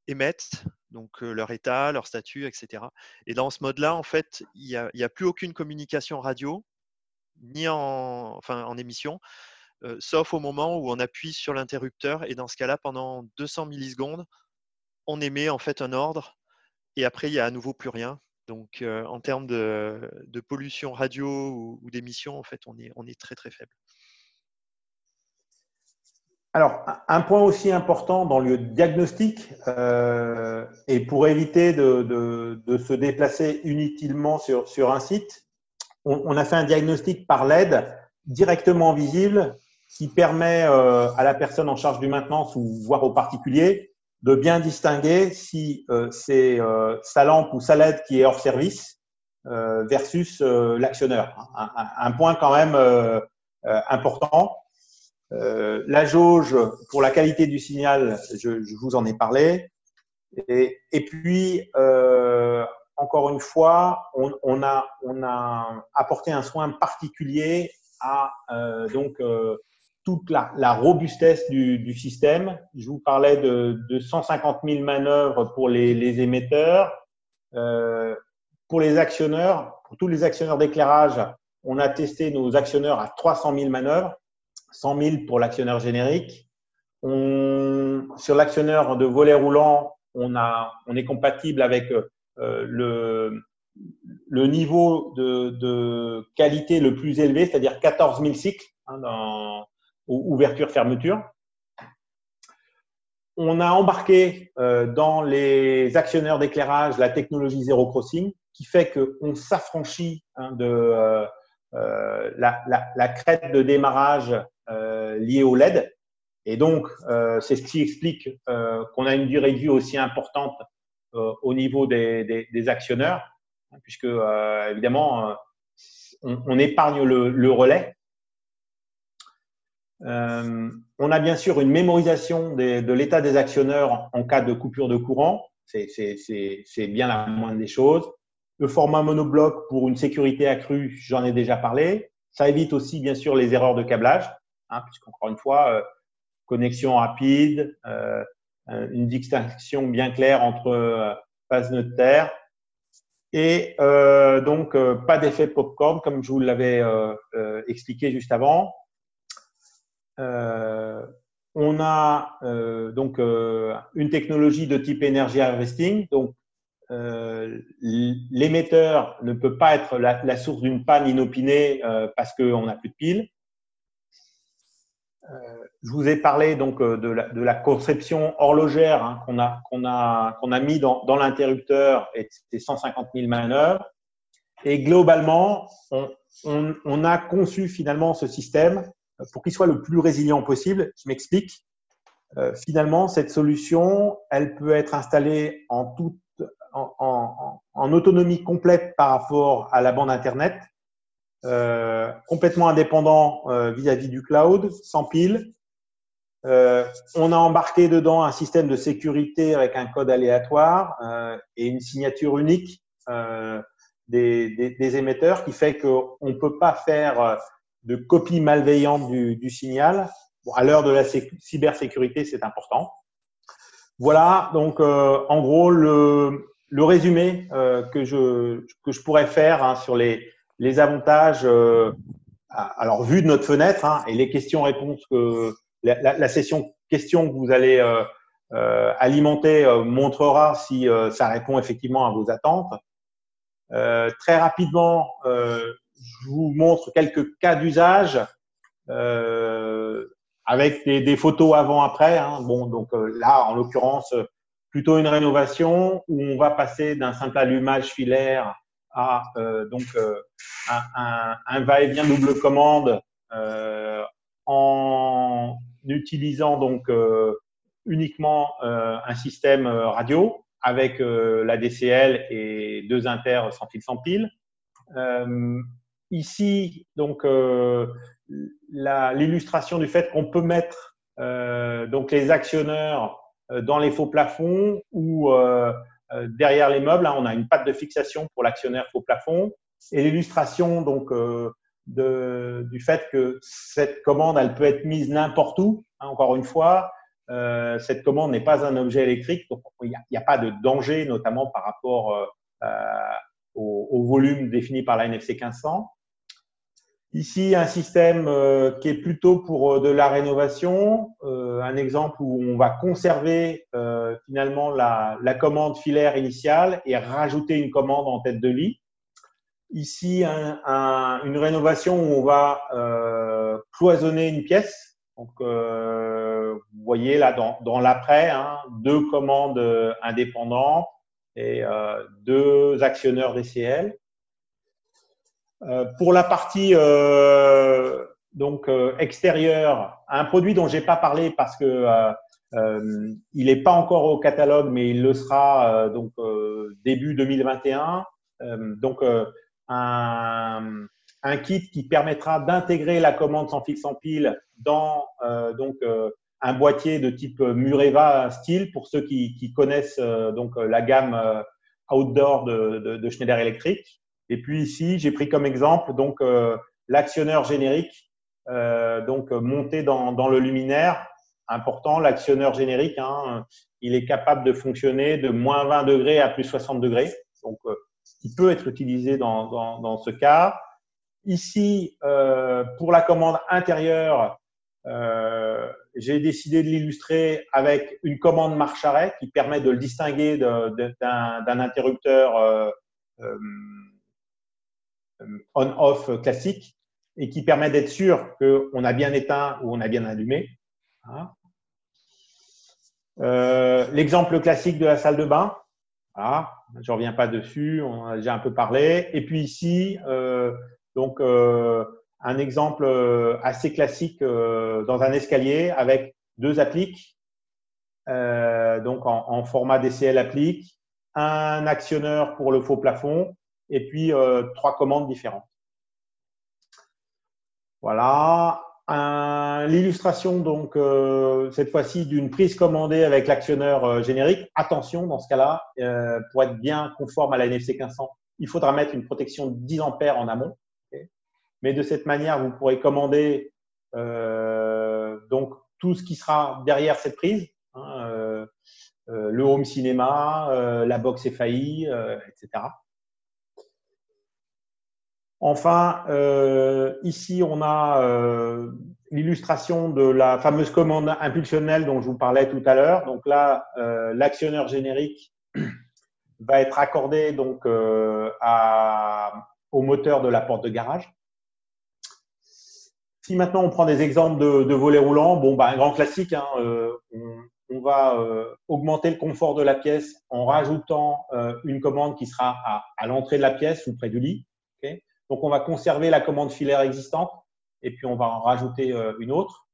émettent donc leur état, leur statut, etc. Et dans ce mode-là, en fait, il n'y a, plus aucune communication radio, ni en, en émission, sauf au moment où on appuie sur l'interrupteur. Et dans ce cas-là, pendant 200 millisecondes, on émet en fait un ordre, et après, il n'y a à nouveau plus rien. Donc, en termes de, pollution radio ou, d'émission, en fait, on est, on très très faible. Alors, un point aussi important dans le diagnostic, euh, et pour éviter de, se déplacer inutilement sur, sur un site, on, a fait un diagnostic par LED directement visible qui permet euh, à la personne en charge du maintenance ou voire au particulier de bien distinguer si euh, c'est sa lampe ou sa LED qui est hors service versus l'actionneur. Un, point quand même important. Euh, la jauge pour la qualité du signal, je, vous en ai parlé. Et, puis, euh, encore une fois, on, a, apporté un soin particulier à euh, donc euh, toute la, la robustesse du, du, système. Je vous parlais de, de 150 000 manœuvres pour les, les émetteurs. Euh, pour les actionneurs, pour tous les actionneurs d'éclairage, on a testé nos actionneurs à 300 000 manœuvres. 100 000 pour l'actionneur générique. On, sur l'actionneur de volet roulant, on, a, on est compatible avec euh, le, le niveau de, de, qualité le plus élevé, c'est-à-dire 14 000 cycles hein, dans ouverture-fermeture. On a embarqué euh, dans les actionneurs d'éclairage la technologie zéro crossing, qui fait qu'on s'affranchit hein, de euh, euh la, crête de démarrage liées au LED. Et donc, c'est ce qui explique qu'on a une durée de vie aussi importante au niveau des, des, actionneurs, hein, puisque évidemment, on, épargne le, relais. On a bien sûr une mémorisation de l'état des actionneurs en cas de coupure de courant. C'est bien la moindre des choses. Le format monobloc pour une sécurité accrue, j'en ai déjà parlé. Ça évite aussi bien sûr les erreurs de câblage hein, puisqu'encore une fois, euh, connexion rapide, euh, une distinction bien claire entre euh, phase neutre et euh, donc pas d'effet popcorn comme je vous l'avais expliqué juste avant. On a donc une technologie de type energy harvesting, donc l'émetteur ne peut pas être la, source d'une panne inopinée parce qu'on n'a plus de piles. Euh, je vous ai parlé donc euh, de la, de la conception horlogère hein, qu'on a, qu'on a, qu'on a mis dans, dans l'interrupteur et c'était 150 000 manœuvres. Et globalement, on, on, on, a conçu finalement ce système pour qu'il soit le plus résilient possible. Je m'explique. Euh, finalement, cette solution, elle peut être installée en, toute, en, en, en autonomie complète par rapport à la bande Internet euh, complètement indépendant euh, vis-à-vis du cloud, sans pile. Euh, on a embarqué dedans un système de sécurité avec un code aléatoire et une signature unique des, des, des, émetteurs qui fait qu'on ne peut pas faire de copie malveillante du, du signal. Bon, à l'heure de la cybersécurité, c'est important. Voilà, donc en gros le, le résumé que, je, que je pourrais faire hein, sur les, les avantages, euh, alors vu de notre fenêtre, hein, et les questions-réponses que la, la, session questions que vous allez euh, euh, alimenter montrera si ça répond effectivement à vos attentes. très rapidement, je vous montre quelques cas d'usage avec des, photos avant-après. Hein. Bon, donc là, en l'occurrence, plutôt une rénovation où on va passer d'un simple allumage filaire à euh, donc euh, un, va-et-vient double commande euh, en utilisant donc uniquement un système radio avec la DCL et deux inter sans fil sans pile. Ici, donc l'illustration du fait qu'on peut mettre donc les actionneurs dans les faux plafonds ou euh, derrière les meubles, hein, on a une patte de fixation pour l'actionnaire faux plafond et l'illustration donc euh, du fait que cette commande, elle peut être mise n'importe où. Hein, encore une fois, cette commande n'est pas un objet électrique, donc il n'y a, pas de danger, notamment par rapport au, volume défini par la NFC 1500. Ici, un système euh, qui est plutôt pour euh, de la rénovation, euh, un exemple où on va conserver finalement la, commande filaire initiale et rajouter une commande en tête de lit. Ici, une rénovation où on va cloisonner une pièce. Donc, vous voyez là dans, dans l'après, hein, deux commandes indépendantes et deux actionneurs DCL. Euh, pour la partie euh, donc euh, extérieure, un produit dont j'ai pas parlé parce que il n'est pas encore au catalogue, mais il le sera donc début 2021. donc un, un, kit qui permettra d'intégrer la commande sans fil sans pile dans donc un boîtier de type Mureva style pour ceux qui, connaissent donc la gamme outdoor de, de, de Schneider Electric. Et puis ici, j'ai pris comme exemple donc euh, l'actionneur générique, euh, donc monté dans, le luminaire. Important, l'actionneur générique, hein, il est capable de fonctionner de moins 20 degrés à plus 60 degrés. Donc, euh, il peut être utilisé dans, dans, ce cas. Ici, euh, pour la commande intérieure, euh, j'ai décidé de l'illustrer avec une commande marche-arrêt qui permet de le distinguer d'un interrupteur euh, euh, on-off classique et qui permet d'être sûr qu'on a bien éteint ou on a bien allumé. Hein. Euh, l'exemple classique de la salle de bain. je ne reviens pas dessus, on a déjà un peu parlé. Et puis ici, euh, donc un exemple assez classique dans un escalier avec deux appliques, donc en, format DCL applique, un actionneur pour le faux plafond et puis euh, trois commandes différentes. Voilà. L'illustration, donc, euh, cette fois-ci, d'une prise commandée avec l'actionneur euh, générique. Attention, dans ce cas-là, pour être bien conforme à la NFC 1500, il faudra mettre une protection de 10 ampères en amont. Mais de cette manière, vous pourrez commander donc tout ce qui sera derrière cette prise, hein, le home cinéma, la box FAI, etc. Enfin, euh, ici, on a euh, l'illustration de la fameuse commande impulsionnelle dont je vous parlais tout à l'heure. Donc là, euh, l'actionneur générique <clears throat> va être accordé donc au moteur de la porte de garage. Si maintenant on prend des exemples de, de volets roulants, bon, bah, un grand classique, hein, on, on, va augmenter le confort de la pièce en rajoutant une commande qui sera à, à l'entrée de la pièce ou près du lit. Okay donc, on va conserver la commande filaire existante et puis on va en rajouter euh, une autre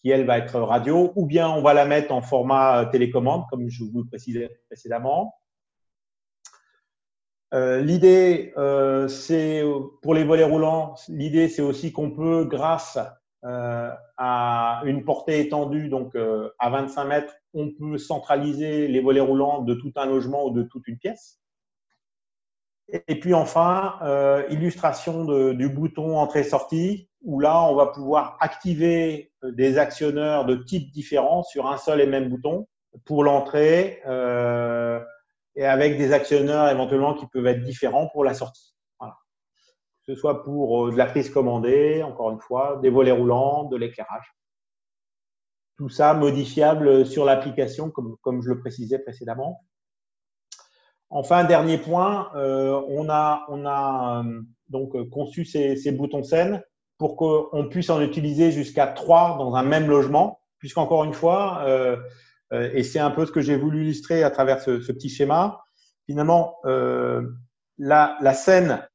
qui, elle, va être radio, ou bien on va la mettre en format euh, télécommande, comme je vous le précisais précédemment. Euh, l'idée, c'est pour les volets roulants, l'idée, c'est aussi qu'on peut, grâce à une portée étendue, donc à 25 mètres, on peut centraliser les volets roulants de tout un logement ou de toute une pièce. Et puis enfin, euh, illustration de, du bouton entrée-sortie, où là, on va pouvoir activer euh, des actionneurs de types différents sur un seul et même bouton pour l'entrée euh, et avec des actionneurs éventuellement qui peuvent être différents pour la sortie. Que ce soit pour euh, de la prise commandée, encore une fois, des volets roulants, de l'éclairage. Tout ça modifiable sur l'application, comme, comme je le précisais précédemment. Enfin, dernier point, euh, on a, on a euh, donc conçu ces, boutons scène pour qu'on puisse en utiliser jusqu'à trois dans un même logement, puisqu'encore une fois, et c'est un peu ce que j'ai voulu illustrer à travers ce, petit schéma, finalement, euh, la, la scène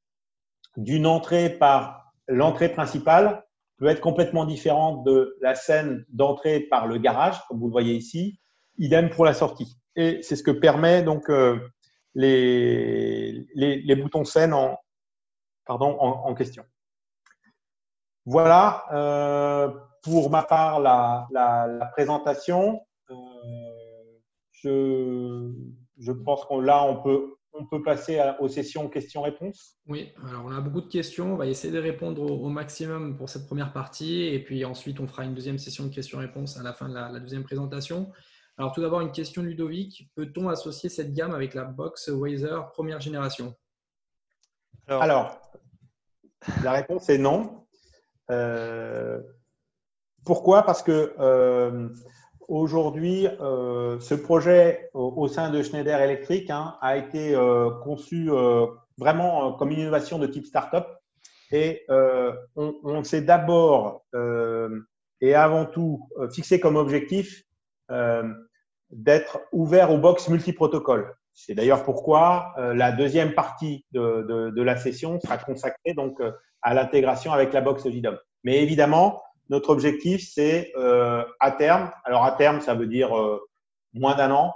d'une entrée par l'entrée principale peut être complètement différente de la scène d'entrée par le garage, comme vous le voyez ici, idem pour la sortie. Et c'est ce que permet donc euh, les, les, boutons scène en, pardon, en, question. Voilà euh, pour ma part la, la, présentation. Je, je, pense qu'on là on peut on peut passer aux sessions questions-réponses. Oui, alors on a beaucoup de questions. On va essayer de répondre au, maximum pour cette première partie. Et puis ensuite, on fera une deuxième session de questions-réponses à la fin de la, deuxième présentation. Alors tout d'abord, une question de Ludovic. Peut-on associer cette gamme avec la box Wazer première génération? Alors, la réponse est non. Euh, pourquoi? Parce que euh, aujourd'hui, euh, ce projet au, sein de Schneider Electric hein, a été conçu vraiment comme une innovation de type startup. Et on, s'est d'abord et avant tout fixé comme objectif d'être ouvert aux box multiprotocoles. C'est d'ailleurs pourquoi euh, la deuxième partie de, la session sera consacrée donc euh, à l'intégration avec la box JDOM. Mais évidemment, notre objectif, c'est euh, à terme, alors à terme, ça veut dire moins d'un an,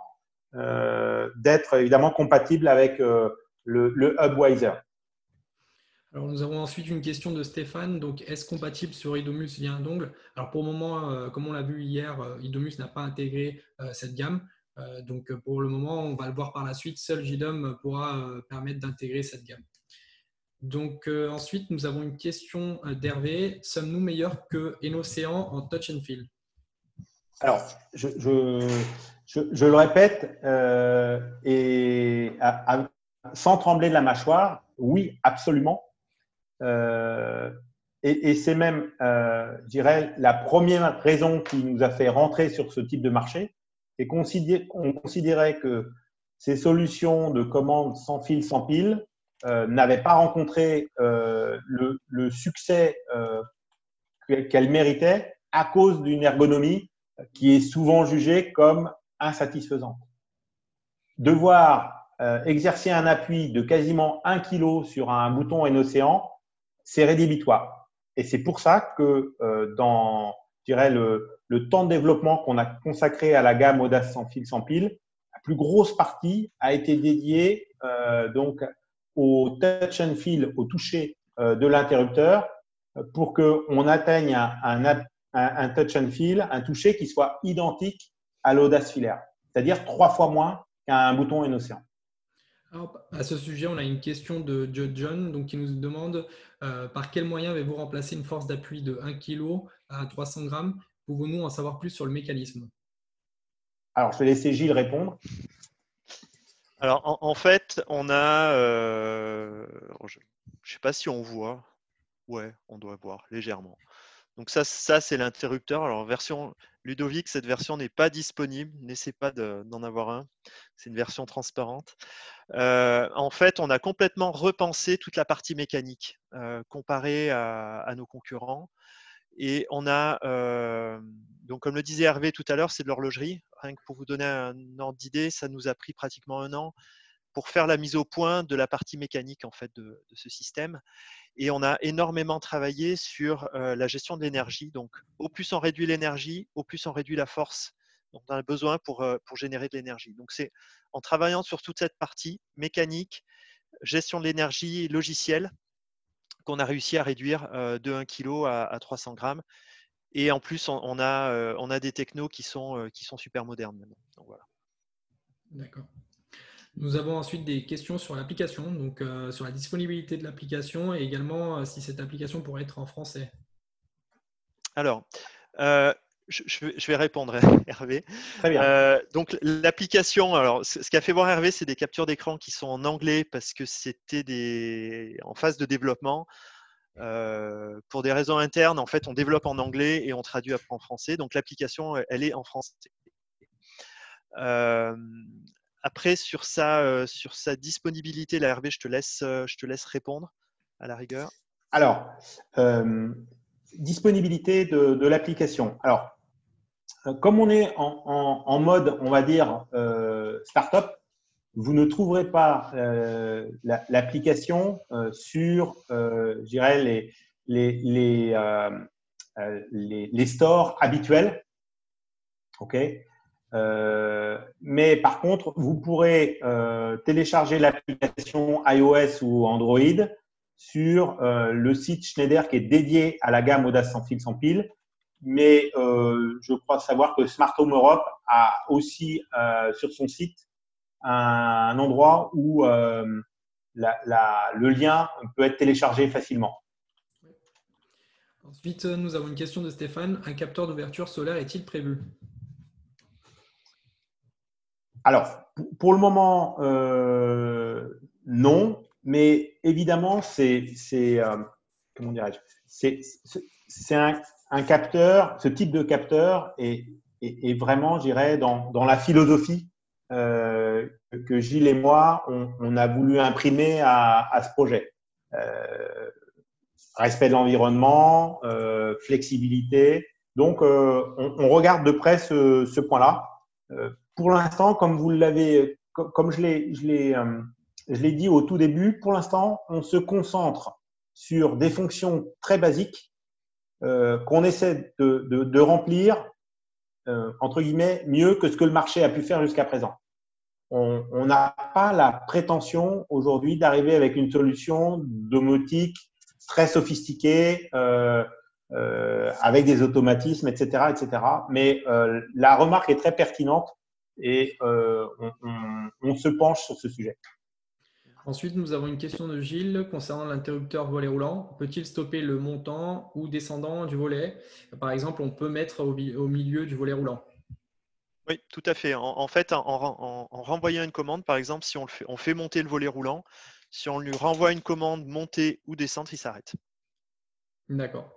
d'être évidemment compatible avec le, Hubweiser. Alors, nous avons ensuite une question de Stéphane. Donc, est-ce compatible sur Idomus via un dongle? Alors, pour le moment, comme on l'a vu hier, Idomus n'a pas intégré cette gamme. Euh, donc pour le moment, on va le voir par la suite, seul JDOM pourra euh, permettre d'intégrer cette gamme. Donc euh, ensuite, nous avons une question d'Hervé. Sommes-nous meilleurs que Enocean en touch and feel? Alors, je, je, le répète, et sans trembler de la mâchoire, oui, absolument. et, et c'est même, je dirais, la première raison qui nous a fait rentrer sur ce type de marché et on considérait que ces solutions de commande sans fil, sans pile euh, n'avaient pas rencontré euh, le, succès euh, qu'elles méritaient à cause d'une ergonomie qui est souvent jugée comme insatisfaisante. Devoir exercer un appui de quasiment 1 kg sur un bouton et un océan, c'est rédhibitoire. Et c'est pour ça que dans dirais, le, le temps de développement qu'on a consacré à la gamme Audace sans fil, sans pile, la plus grosse partie a été dédiée euh, donc au touch and feel, au toucher euh, de l'interrupteur, pour qu'on atteigne un, un, touch and feel, un toucher qui soit identique à l'audace filaire, c'est-à-dire trois fois moins qu'un bouton et océan. Alors, à ce sujet, on a une question de John donc, qui nous demande euh, par quel moyen avez-vous remplacé une force d'appui de 1 kg à 300 grammes? Pouvons-nous en savoir plus sur le mécanisme? Alors, je vais laisser Gilles répondre. Alors, en, fait, on a. Euh, je ne sais pas si on voit. Ouais, on doit voir légèrement. Donc, ça, ça c'est l'interrupteur. Alors, version Ludovic, cette version n'est pas disponible. N'essaie pas d'en avoir un. C'est une version transparente. Euh, en fait, on a complètement repensé toute la partie mécanique euh, comparée à, nos concurrents. Et on a, euh, donc comme le disait Hervé tout à l'heure, c'est de l'horlogerie. Rien que pour vous donner un ordre d'idée, ça nous a pris pratiquement un an pour faire la mise au point de la partie mécanique en fait de, ce système. Et on a énormément travaillé sur euh, la gestion de l'énergie. Donc, au plus on réduit l'énergie, au plus on réduit la force dont on a besoin pour, euh, pour générer de l'énergie. Donc, c'est en travaillant sur toute cette partie mécanique, gestion de l'énergie, logiciel, qu'on a réussi à réduire euh, de 1 kg à, 300 grammes. Et en plus, on, a, euh, on a des technos qui sont, euh, qui sont super modernes voilà. D'accord. Nous avons ensuite des questions sur l'application, donc sur la disponibilité de l'application et également si cette application pourrait être en français. Alors, je, vais répondre, <laughs> Hervé. Très bien. Euh, donc, l'application, alors, ce, qu'a fait voir Hervé, c'est des captures d'écran qui sont en anglais parce que c'était des, en phase de développement. Euh, pour des raisons internes, en fait, on développe en anglais et on traduit après en français. Donc, l'application, elle est en français. Euh, après, sur sa, sur sa disponibilité, là, Hervé, je te laisse, je te laisse répondre à la rigueur. Alors, disponibilité de, de l'application. Alors, comme on est en, mode, on va dire, euh, startup, vous ne trouverez pas euh, l'application sur, je dirais, les, les, les, stores habituels. OK mais par contre, vous pourrez télécharger l'application iOS ou Android sur le site Schneider qui est dédié à la gamme Audace sans fil sans pile mais euh, je crois savoir que Smart Home Europe a aussi euh, sur son site un endroit où le lien peut être téléchargé facilement. Ensuite, nous avons une question de Stéphane. Un capteur d'ouverture solaire est-il prévu? Alors, pour le moment, euh, non, mais évidemment, c'est euh, comment dirais-je? C'est un, capteur, ce type de capteur est, vraiment, je dirais, dans, la philosophie euh, que Gilles et moi, on, a voulu imprimer à, ce projet respect de l'environnement, euh, flexibilité. Donc, euh, on, regarde de près ce, point-là. Euh, pour l'instant, comme vous l'avez, comme, je l'ai, je l'ai, je l'ai dit au tout début, pour l'instant, on se concentre sur des fonctions très basiques qu'on essaie de, de, remplir entre guillemets mieux que ce que le marché a pu faire jusqu'à présent. On n'a pas la prétention aujourd'hui d'arriver avec une solution domotique très sophistiqué, euh, euh, avec des automatismes, etc., etc. Mais euh, la remarque est très pertinente et on, se penche sur ce sujet. Ensuite, nous avons une question de Gilles concernant l'interrupteur volet roulant. Peut-il stopper le montant ou descendant du volet? Par exemple, on peut mettre au, milieu du volet roulant. Oui, tout à fait. En, fait, en, renvoyant une commande, par exemple, si on, le fait, on fait monter le volet roulant, si on lui renvoie une commande montée ou descente, il s'arrête. D'accord.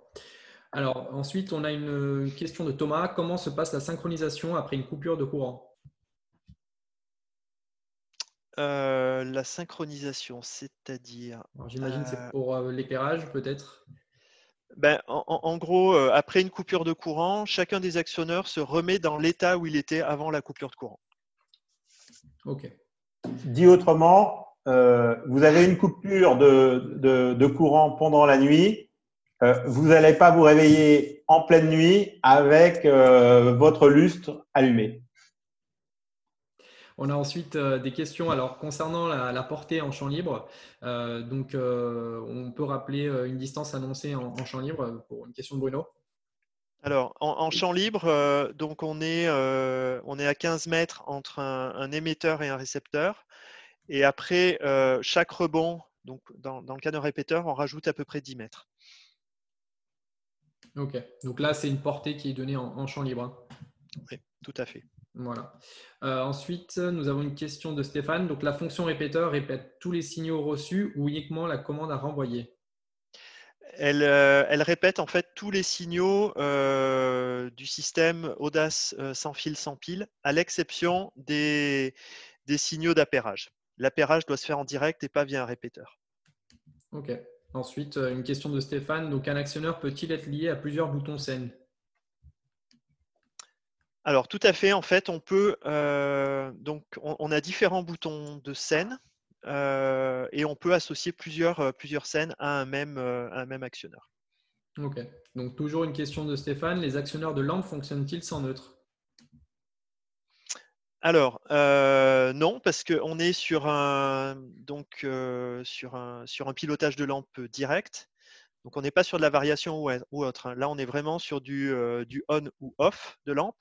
Alors ensuite, on a une question de Thomas. Comment se passe la synchronisation après une coupure de courant? Euh, La synchronisation, c'est-à-dire J'imagine que c'est euh, pour euh, l'éclairage peut-être? Ben, en, gros, après une coupure de courant, chacun des actionneurs se remet dans l'état où il était avant la coupure de courant. Ok. Dit autrement, euh, vous avez une coupure de, courant pendant la nuit, euh, vous n'allez pas vous réveiller en pleine nuit avec euh, votre lustre allumé. On a ensuite des questions alors concernant la, portée en champ libre. donc, on peut rappeler une distance annoncée en, champ libre pour une question de Bruno. Alors, en, champ libre, donc on est, on est à 15 mètres entre un émetteur et un récepteur. Et après, euh, chaque rebond, donc dans, le cas d'un répéteur, on rajoute à peu près 10 mètres. Ok, donc là, c'est une portée qui est donnée en, champ libre. Hein. Oui, tout à fait. Voilà. Euh, ensuite, nous avons une question de Stéphane. Donc, la fonction répéteur répète tous les signaux reçus ou uniquement la commande à renvoyer? Elle, euh, elle, répète en fait tous les signaux du système Audace sans fil, sans pile, à l'exception des, des signaux d'appairage l'appairage doit se faire en direct et pas via un répéteur. Ok. Ensuite, euh, une question de Stéphane. Donc, un actionneur peut-il être lié à plusieurs boutons scène? Alors, tout à fait. En fait, on peut. Euh, donc, on, a différents boutons de scène euh, et on peut associer plusieurs, plusieurs scènes à un, même, un même actionneur. Ok. Donc, toujours une question de Stéphane. Les actionneurs de lampe fonctionnent-ils sans neutre? Alors, euh, non, parce qu'on est sur un, donc, euh, sur, un, sur un pilotage de lampe direct. Donc, on n'est pas sur de la variation ou, autre. Hein. Là, on est vraiment sur du, euh, du on ou off de lampe.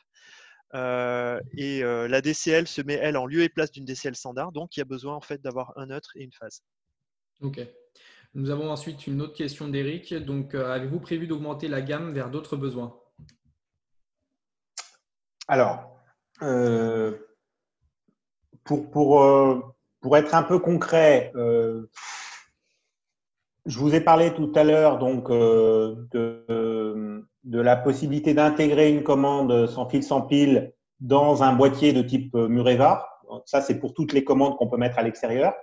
Et la DCL se met, elle, en lieu et place d'une DCL standard. Donc, il y a besoin en fait d'avoir un neutre et une phase. OK. Nous avons ensuite une autre question d'Eric. Donc, avez-vous prévu d'augmenter la gamme vers d'autres besoins? Alors, pour, pour, euh, pour, être un peu concret, euh, je vous ai parlé tout à l'heure donc euh, de, de, la possibilité d'intégrer une commande sans fil sans pile dans un boîtier de type Mureva. ça, c'est pour toutes les commandes qu'on peut mettre à l'extérieur.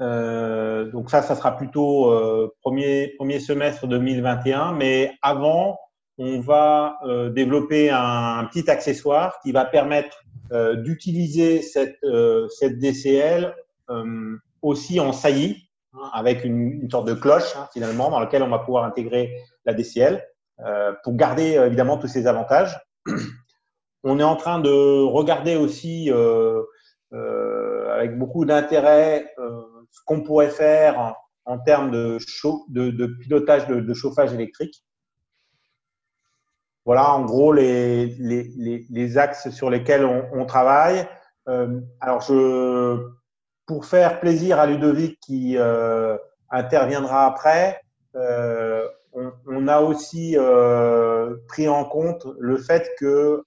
donc ça, ça sera plutôt premier, premier semestre 2021. Mais avant, on va développer un, petit accessoire qui va permettre euh, d'utiliser cette, euh, cette DCL euh, aussi en saillie, hein, avec une, sorte de cloche hein, finalement dans laquelle on va pouvoir intégrer la DCL pour garder évidemment tous ces avantages. <clears throat> On est en train de regarder aussi avec beaucoup d'intérêt ce qu'on pourrait faire en, termes de, de, pilotage de, chauffage électrique. Voilà en gros les, les, les, axes sur lesquels on, travaille. alors, je, pour faire plaisir à Ludovic qui interviendra après, on, a aussi pris en compte le fait que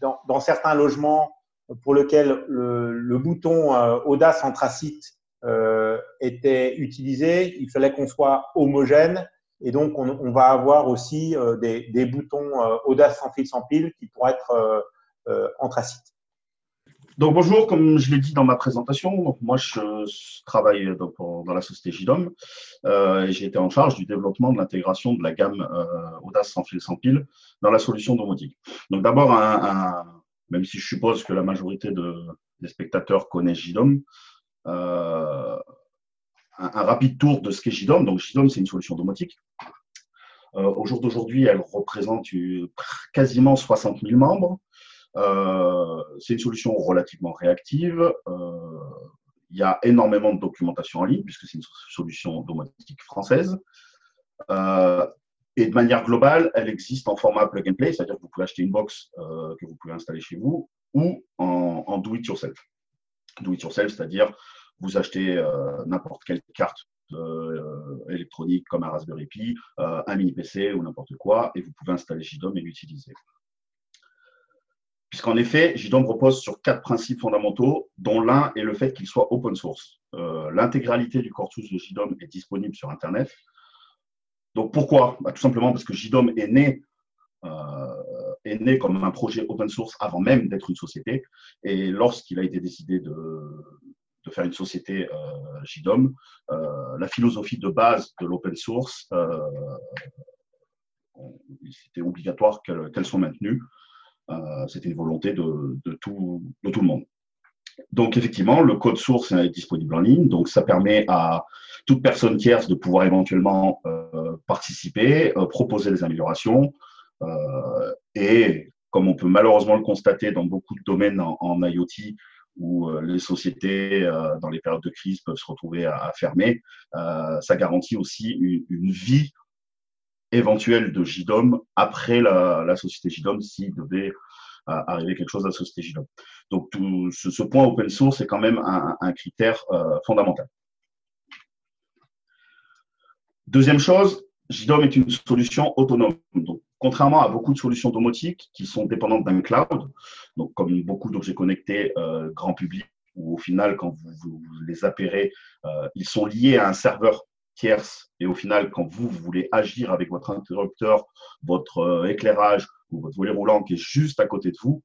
dans, certains logements pour lesquels le, bouton Audace Anthracite était utilisé, il fallait qu'on soit homogène et donc, on, va avoir aussi euh, des, boutons euh, Audace sans fil sans pile qui pourraient être euh, anthracite. Donc bonjour, comme je l'ai dit dans ma présentation, moi je travaille dans, la société JDOM et j'ai été en charge du développement de l'intégration de la gamme Audace sans fil sans pile dans la solution domotique. Donc d'abord, même si je suppose que la majorité des spectateurs connaissent JDOM, un, rapide tour de ce qu'est JDOM. Donc, JDOM, c'est une solution domotique. Euh, au jour d'aujourd'hui, elle représente quasiment 60 000 membres. Euh, c'est une solution relativement réactive. Euh, il y a énormément de documentation en ligne, puisque c'est une solution domotique française. et de manière globale, elle existe en format plug and play, c'est-à-dire que vous pouvez acheter une box que vous pouvez installer chez vous, ou en, do it yourself. Do it yourself, c'est-à-dire vous achetez euh, n'importe quelle carte euh, électronique comme un Raspberry Pi, euh, un mini PC ou n'importe quoi, et vous pouvez installer JDOM et l'utiliser. Puisqu'en effet, JDOM repose sur quatre principes fondamentaux, dont l'un est le fait qu'il soit open source. L'intégralité du corpus de JDOM est disponible sur Internet. Donc pourquoi? Bah, Tout simplement parce que JDOM est né, est né comme un projet open source avant même d'être une société. Et lorsqu'il a été décidé de, faire une société euh, JDOM. Euh, la philosophie de base de l'open source, euh, c'était obligatoire qu'elle soit maintenue. C'était une volonté de, tout, le monde. Donc effectivement, le code source est disponible en ligne, donc ça permet à toute personne tierce de pouvoir éventuellement participer, proposer des améliorations. et comme on peut malheureusement le constater dans beaucoup de domaines en IoT, où euh, les sociétés, euh, dans les périodes de crise, peuvent se retrouver à, fermer. Euh, ça garantit aussi une, vie éventuelle de JDOM après la, société JDOM s'il devait arriver quelque chose à la société JDOM. Donc tout ce, point open source est quand même un, critère fondamental. Deuxième chose, JDOM est une solution autonome. Donc, contrairement à beaucoup de solutions domotiques qui sont dépendantes d'un cloud, donc comme beaucoup d'objets connectés euh, grand public, où au final, quand vous, les appérez, euh, ils sont liés à un serveur tierce, et au final, quand vous, voulez agir avec votre interrupteur, votre euh, éclairage ou votre volet roulant qui est juste à côté de vous,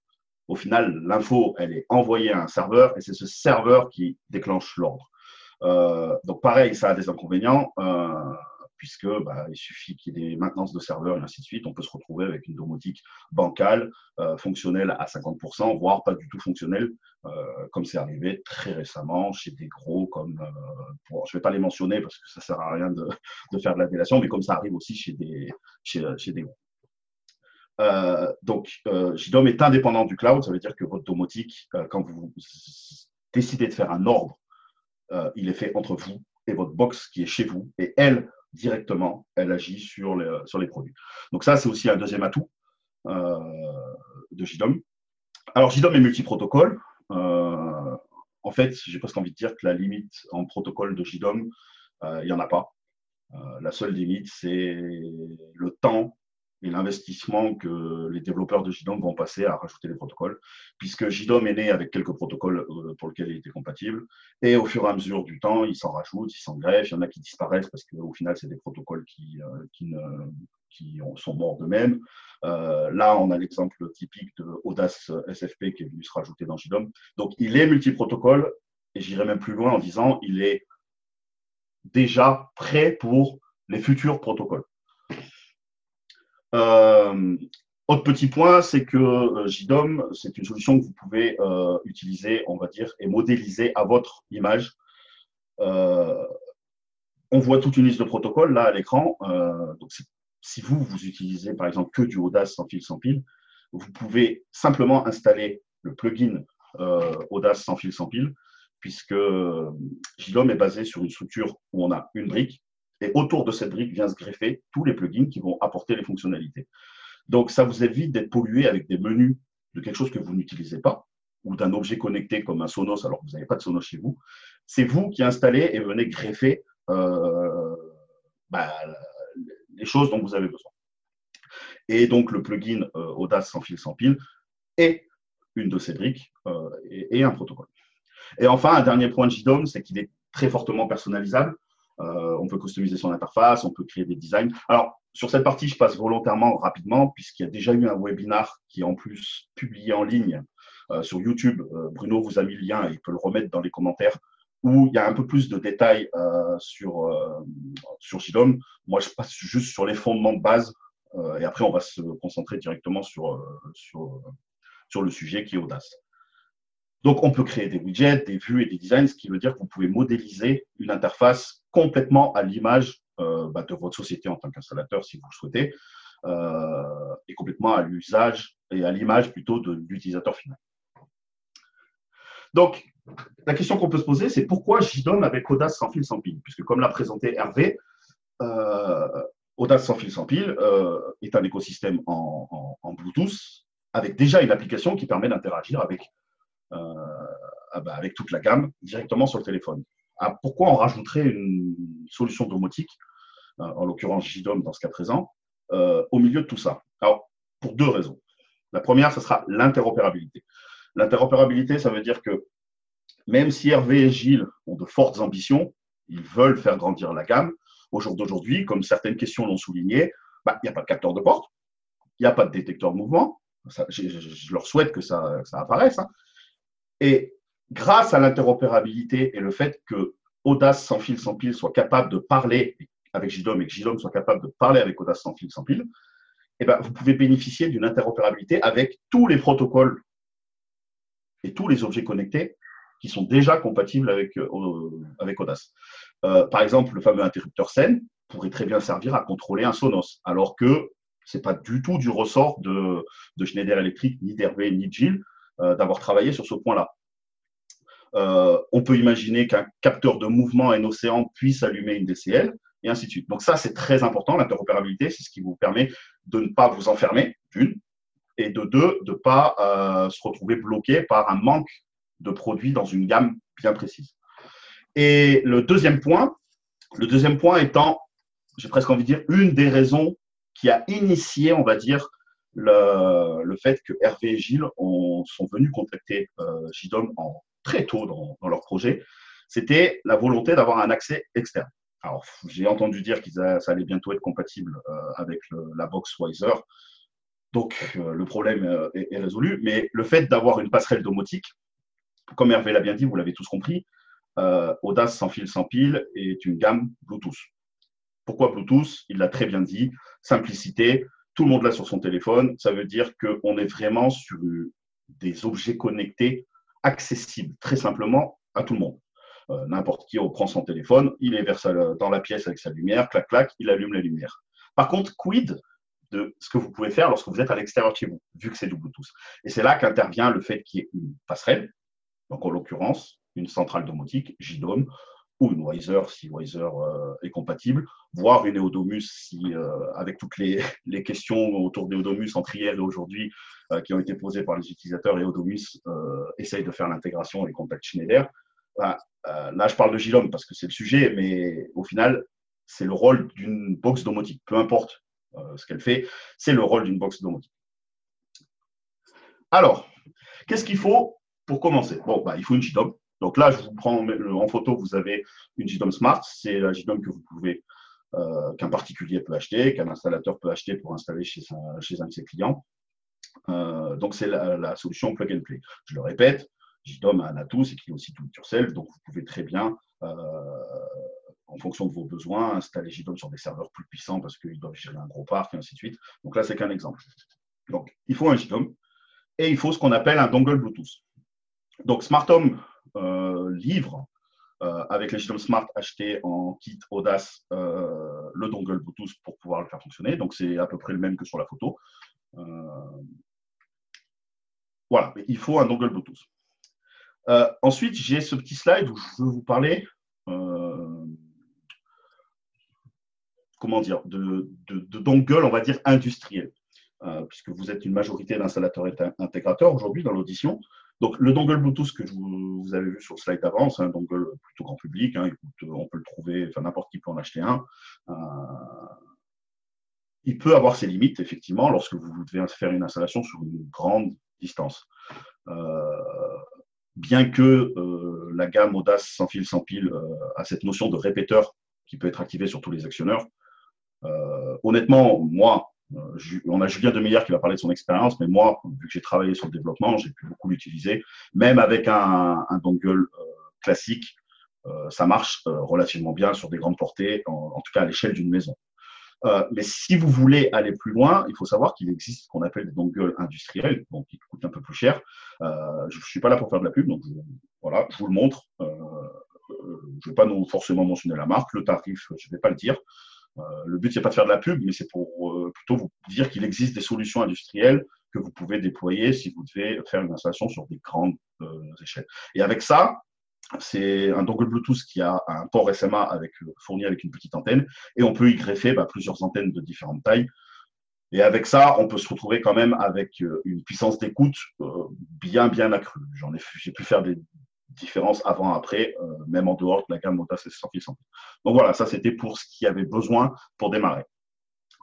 au final, l'info, elle est envoyée à un serveur, et c'est ce serveur qui déclenche l'ordre. donc pareil, ça a des inconvénients puisque bah, il suffit qu'il y ait des maintenances de serveurs et ainsi de suite. On peut se retrouver avec une domotique bancale, euh, fonctionnelle à 50%, voire pas du tout fonctionnelle, euh, comme c'est arrivé très récemment chez des gros comme, euh, je ne vais pas les mentionner parce que ça sert à rien de, faire de la délation, mais comme ça arrive aussi chez des, chez, des gros. donc, JDOM est indépendant du cloud, ça veut dire que votre domotique, quand vous décidez de faire un ordre, il est fait entre vous et votre box qui est chez vous, et elle, directement, elle agit sur les, produits. Donc ça, c'est aussi un deuxième atout euh, de JDOM. Alors JDOM est multiprotocole. Euh, en fait, j'ai presque envie de dire que la limite en protocole de JDOM, euh, il n'y en a pas. la seule limite, c'est le temps et l'investissement que les développeurs de JDOM vont passer à rajouter des protocoles, puisque JDOM est né avec quelques protocoles euh, pour lesquels il était compatible, et au fur et à mesure du temps, il s'en rajoute, il s'en il y en a qui disparaissent parce qu'au final, c'est des protocoles qui, euh, qui sont morts d'eux-mêmes. Euh, là, on a l'exemple typique de Audace SFP qui est venu se rajouter dans JDOM. Donc, il est multiprotocole, et j'irai même plus loin en disant il est déjà prêt pour les futurs protocoles. Euh, autre petit point, c'est que euh, JDOM, c'est une solution que vous pouvez euh, utiliser, on va dire, et modéliser à votre image. on voit toute une liste de protocoles là à l'écran. si vous, vous utilisez par exemple que du Audace sans fil sans pile, vous pouvez simplement installer le plugin Audace sans fil sans pile, puisque JDOM est basé sur une structure où on a une brique et autour de cette brique vient se greffer tous les plugins qui vont apporter les fonctionnalités. Donc, ça vous évite d'être pollué avec des menus de quelque chose que vous n'utilisez pas ou d'un objet connecté comme un Sonos alors que vous n'avez pas de Sonos chez vous, c'est vous qui installez et venez greffer euh, bah, les choses dont vous avez besoin. Et donc le plugin euh, Audace sans fil sans pile est une de ces briques euh, et, un protocole. Et enfin, un dernier point de JDOM, c'est qu'il est très fortement personnalisable. On peut customiser son interface, on peut créer des designs. Alors, sur cette partie, je passe volontairement rapidement, puisqu'il y a déjà eu un webinar qui est en plus publié en ligne sur YouTube. Bruno vous a mis le lien et il peut le remettre dans les commentaires où il y a un peu plus de détails euh, sur, euh, sur. Moi, je passe juste sur les fondements de base euh, et après, on va se concentrer directement sur, sur, sur le sujet qui est Audace. Donc, on peut créer des widgets, des vues et des designs, ce qui veut dire que vous pouvez modéliser une interface complètement à l'image bah, de votre société en tant qu'installateur, si vous le souhaitez, et complètement à l'usage et à l'image plutôt de l'utilisateur final. Donc, la question qu'on peut se poser, c'est pourquoi JDOM avec Audace sans fil sans pile? Puisque comme l'a présenté Hervé, euh, Audace sans fil sans pile euh, est un écosystème en, Bluetooth avec déjà une application qui permet d'interagir avec, euh, avec toute la gamme directement sur le téléphone. Ah, pourquoi on rajouterait une solution domotique, en l'occurrence JDOM dans ce cas présent, au milieu de tout ça? Alors, pour deux raisons. La première, ce sera l'interopérabilité. L'interopérabilité, ça veut dire que même si Hervé et Gilles ont de fortes ambitions, ils veulent faire grandir la gamme. Au jour d'aujourd'hui, comme certaines questions l'ont souligné, bah, il n'y a pas de capteur de porte, il n'y a pas de détecteur de mouvement. je, leur souhaite que ça, apparaisse. Hein. Et grâce à l'interopérabilité et le fait que Audace sans fil sans pile soit capable de parler avec JDOM et que JDOM soit capable de parler avec Audace sans fil sans pile, eh ben, vous pouvez bénéficier d'une interopérabilité avec tous les protocoles et tous les objets connectés qui sont déjà compatibles avec, euh, Audace. Euh, par exemple, le fameux interrupteur SEN pourrait très bien servir à contrôler un Sonos, alors que ce n'est pas du tout du ressort de, de Schneider Electric, ni d'Hervé, ni de Gilles, d'avoir travaillé sur ce point-là. on peut imaginer qu'un capteur de mouvement océan puisse allumer une DCL, et ainsi de suite. Donc ça, c'est très important, l'interopérabilité, c'est ce qui vous permet de ne pas vous enfermer, d'une, et de deux, de ne pas euh, se retrouver bloqué par un manque de produits dans une gamme bien précise. Et le deuxième point, le deuxième point étant, j'ai presque envie de dire, une des raisons qui a initié, on va dire, le, fait que Hervé et Gilles ont, sont venus contacter euh, JDOM en, très tôt dans, leur projet, c'était la volonté d'avoir un accès externe. Alors, j'ai entendu dire que ça allait bientôt être compatible euh, avec la box Wiser. Donc, euh, le problème euh, est, résolu. Mais le fait d'avoir une passerelle domotique, comme Hervé l'a bien dit, vous l'avez tous compris, Audace sans fil sans pile est une gamme Bluetooth. Pourquoi Bluetooth? Il l'a très bien dit. Simplicité. Tout le monde l'a sur son téléphone. Ça veut dire qu'on est vraiment sur des objets connectés accessibles très simplement à tout le monde. N'importe qui prend son téléphone, il est vers dans la pièce avec sa lumière, clac, clac, il allume la lumière. Par contre, quid de ce que vous pouvez faire lorsque vous êtes à l'extérieur de chez vous, vu que c'est du Bluetooth? Et c'est là qu'intervient le fait qu'il y ait une passerelle, donc en l'occurrence une centrale domotique, JDOM, ou une Wiser si Wiser euh, est compatible, voire une Eodomus si, euh, avec toutes les, <laughs> les, questions autour d'Eodomus entre hier et aujourd'hui euh, qui ont été posées par les utilisateurs, Eodomus essaye de faire l'intégration et contacts Schneider. là, je parle de JDOM parce que c'est le sujet, mais au final, c'est le rôle d'une box domotique. Peu importe ce qu'elle fait, c'est le rôle d'une box domotique. Alors, qu'est-ce qu'il faut pour commencer? Bon, bah, il faut une JDOM. Donc là, je vous prends en photo, vous avez une JDOM Smart. C'est la JDOM que vous pouvez, euh, qu'un particulier peut acheter, qu'un installateur peut acheter pour installer chez, un de ses clients. Euh, donc c'est la, solution plug and play. Je le répète, JDOM a un atout, c'est qu'il est aussi tout yourself, donc vous pouvez très bien en fonction de vos besoins, installer JDOM sur des serveurs plus puissants parce qu'ils doivent gérer un gros parc, et ainsi de suite. Donc là, c'est qu'un exemple. Donc, il faut un JDOM et il faut ce qu'on appelle un dongle Bluetooth. Donc, Smart Home euh, livre euh, avec les JDOM Smart achetés en kit Audace euh, le dongle Bluetooth pour pouvoir le faire fonctionner. Donc, c'est à peu près le même que sur la photo. voilà, il faut un dongle Bluetooth. ensuite, j'ai ce petit slide où je veux vous parler comment dire, de, de, on va dire, industriel, puisque vous êtes une majorité d'installateurs intégrateurs aujourd'hui dans l'audition. Donc, le dongle Bluetooth que vous, avez vu sur le slide d'avant, c'est un dongle plutôt grand public. Hein, on peut le trouver, n'importe qui peut en acheter un. Euh, il peut avoir ses limites, effectivement, lorsque vous devez faire une installation sur une grande distance. Euh, bien que euh, la gamme Audace sans fil, sans pile a cette notion de répéteur qui peut être activé sur tous les actionneurs, honnêtement, moi, euh, on a Julien Demeyer qui va parler de son expérience, mais moi, vu que j'ai travaillé sur le développement, j'ai pu beaucoup l'utiliser. Même avec un, dongle euh, classique, euh, ça marche relativement bien sur des grandes portées, en, tout cas à l'échelle d'une maison. mais si vous voulez aller plus loin, il faut savoir qu'il existe ce qu'on appelle des dongles industriels, donc qui coûtent un peu plus cher. je ne suis pas là pour faire de la pub, donc voilà, je vous le montre. je ne vais pas non, forcément mentionner la marque, le tarif, je ne vais pas le dire. Euh, le but, c'est pas de faire de la pub, mais c'est pour euh, plutôt vous dire qu'il existe des solutions industrielles que vous pouvez déployer si vous devez faire une installation sur des grandes euh, échelles. Et avec ça, c'est un dongle Bluetooth qui a un port SMA avec, fourni avec une petite antenne et on peut y greffer bah, plusieurs antennes de différentes tailles. Et avec ça, on peut se retrouver quand même avec une puissance d'écoute bien, bien accrue. J'en ai, j'ai pu faire des, différence avant, après, euh, même en dehors de la gamme Mota 600 Donc voilà, ça c'était pour ce qu'il y avait besoin pour démarrer.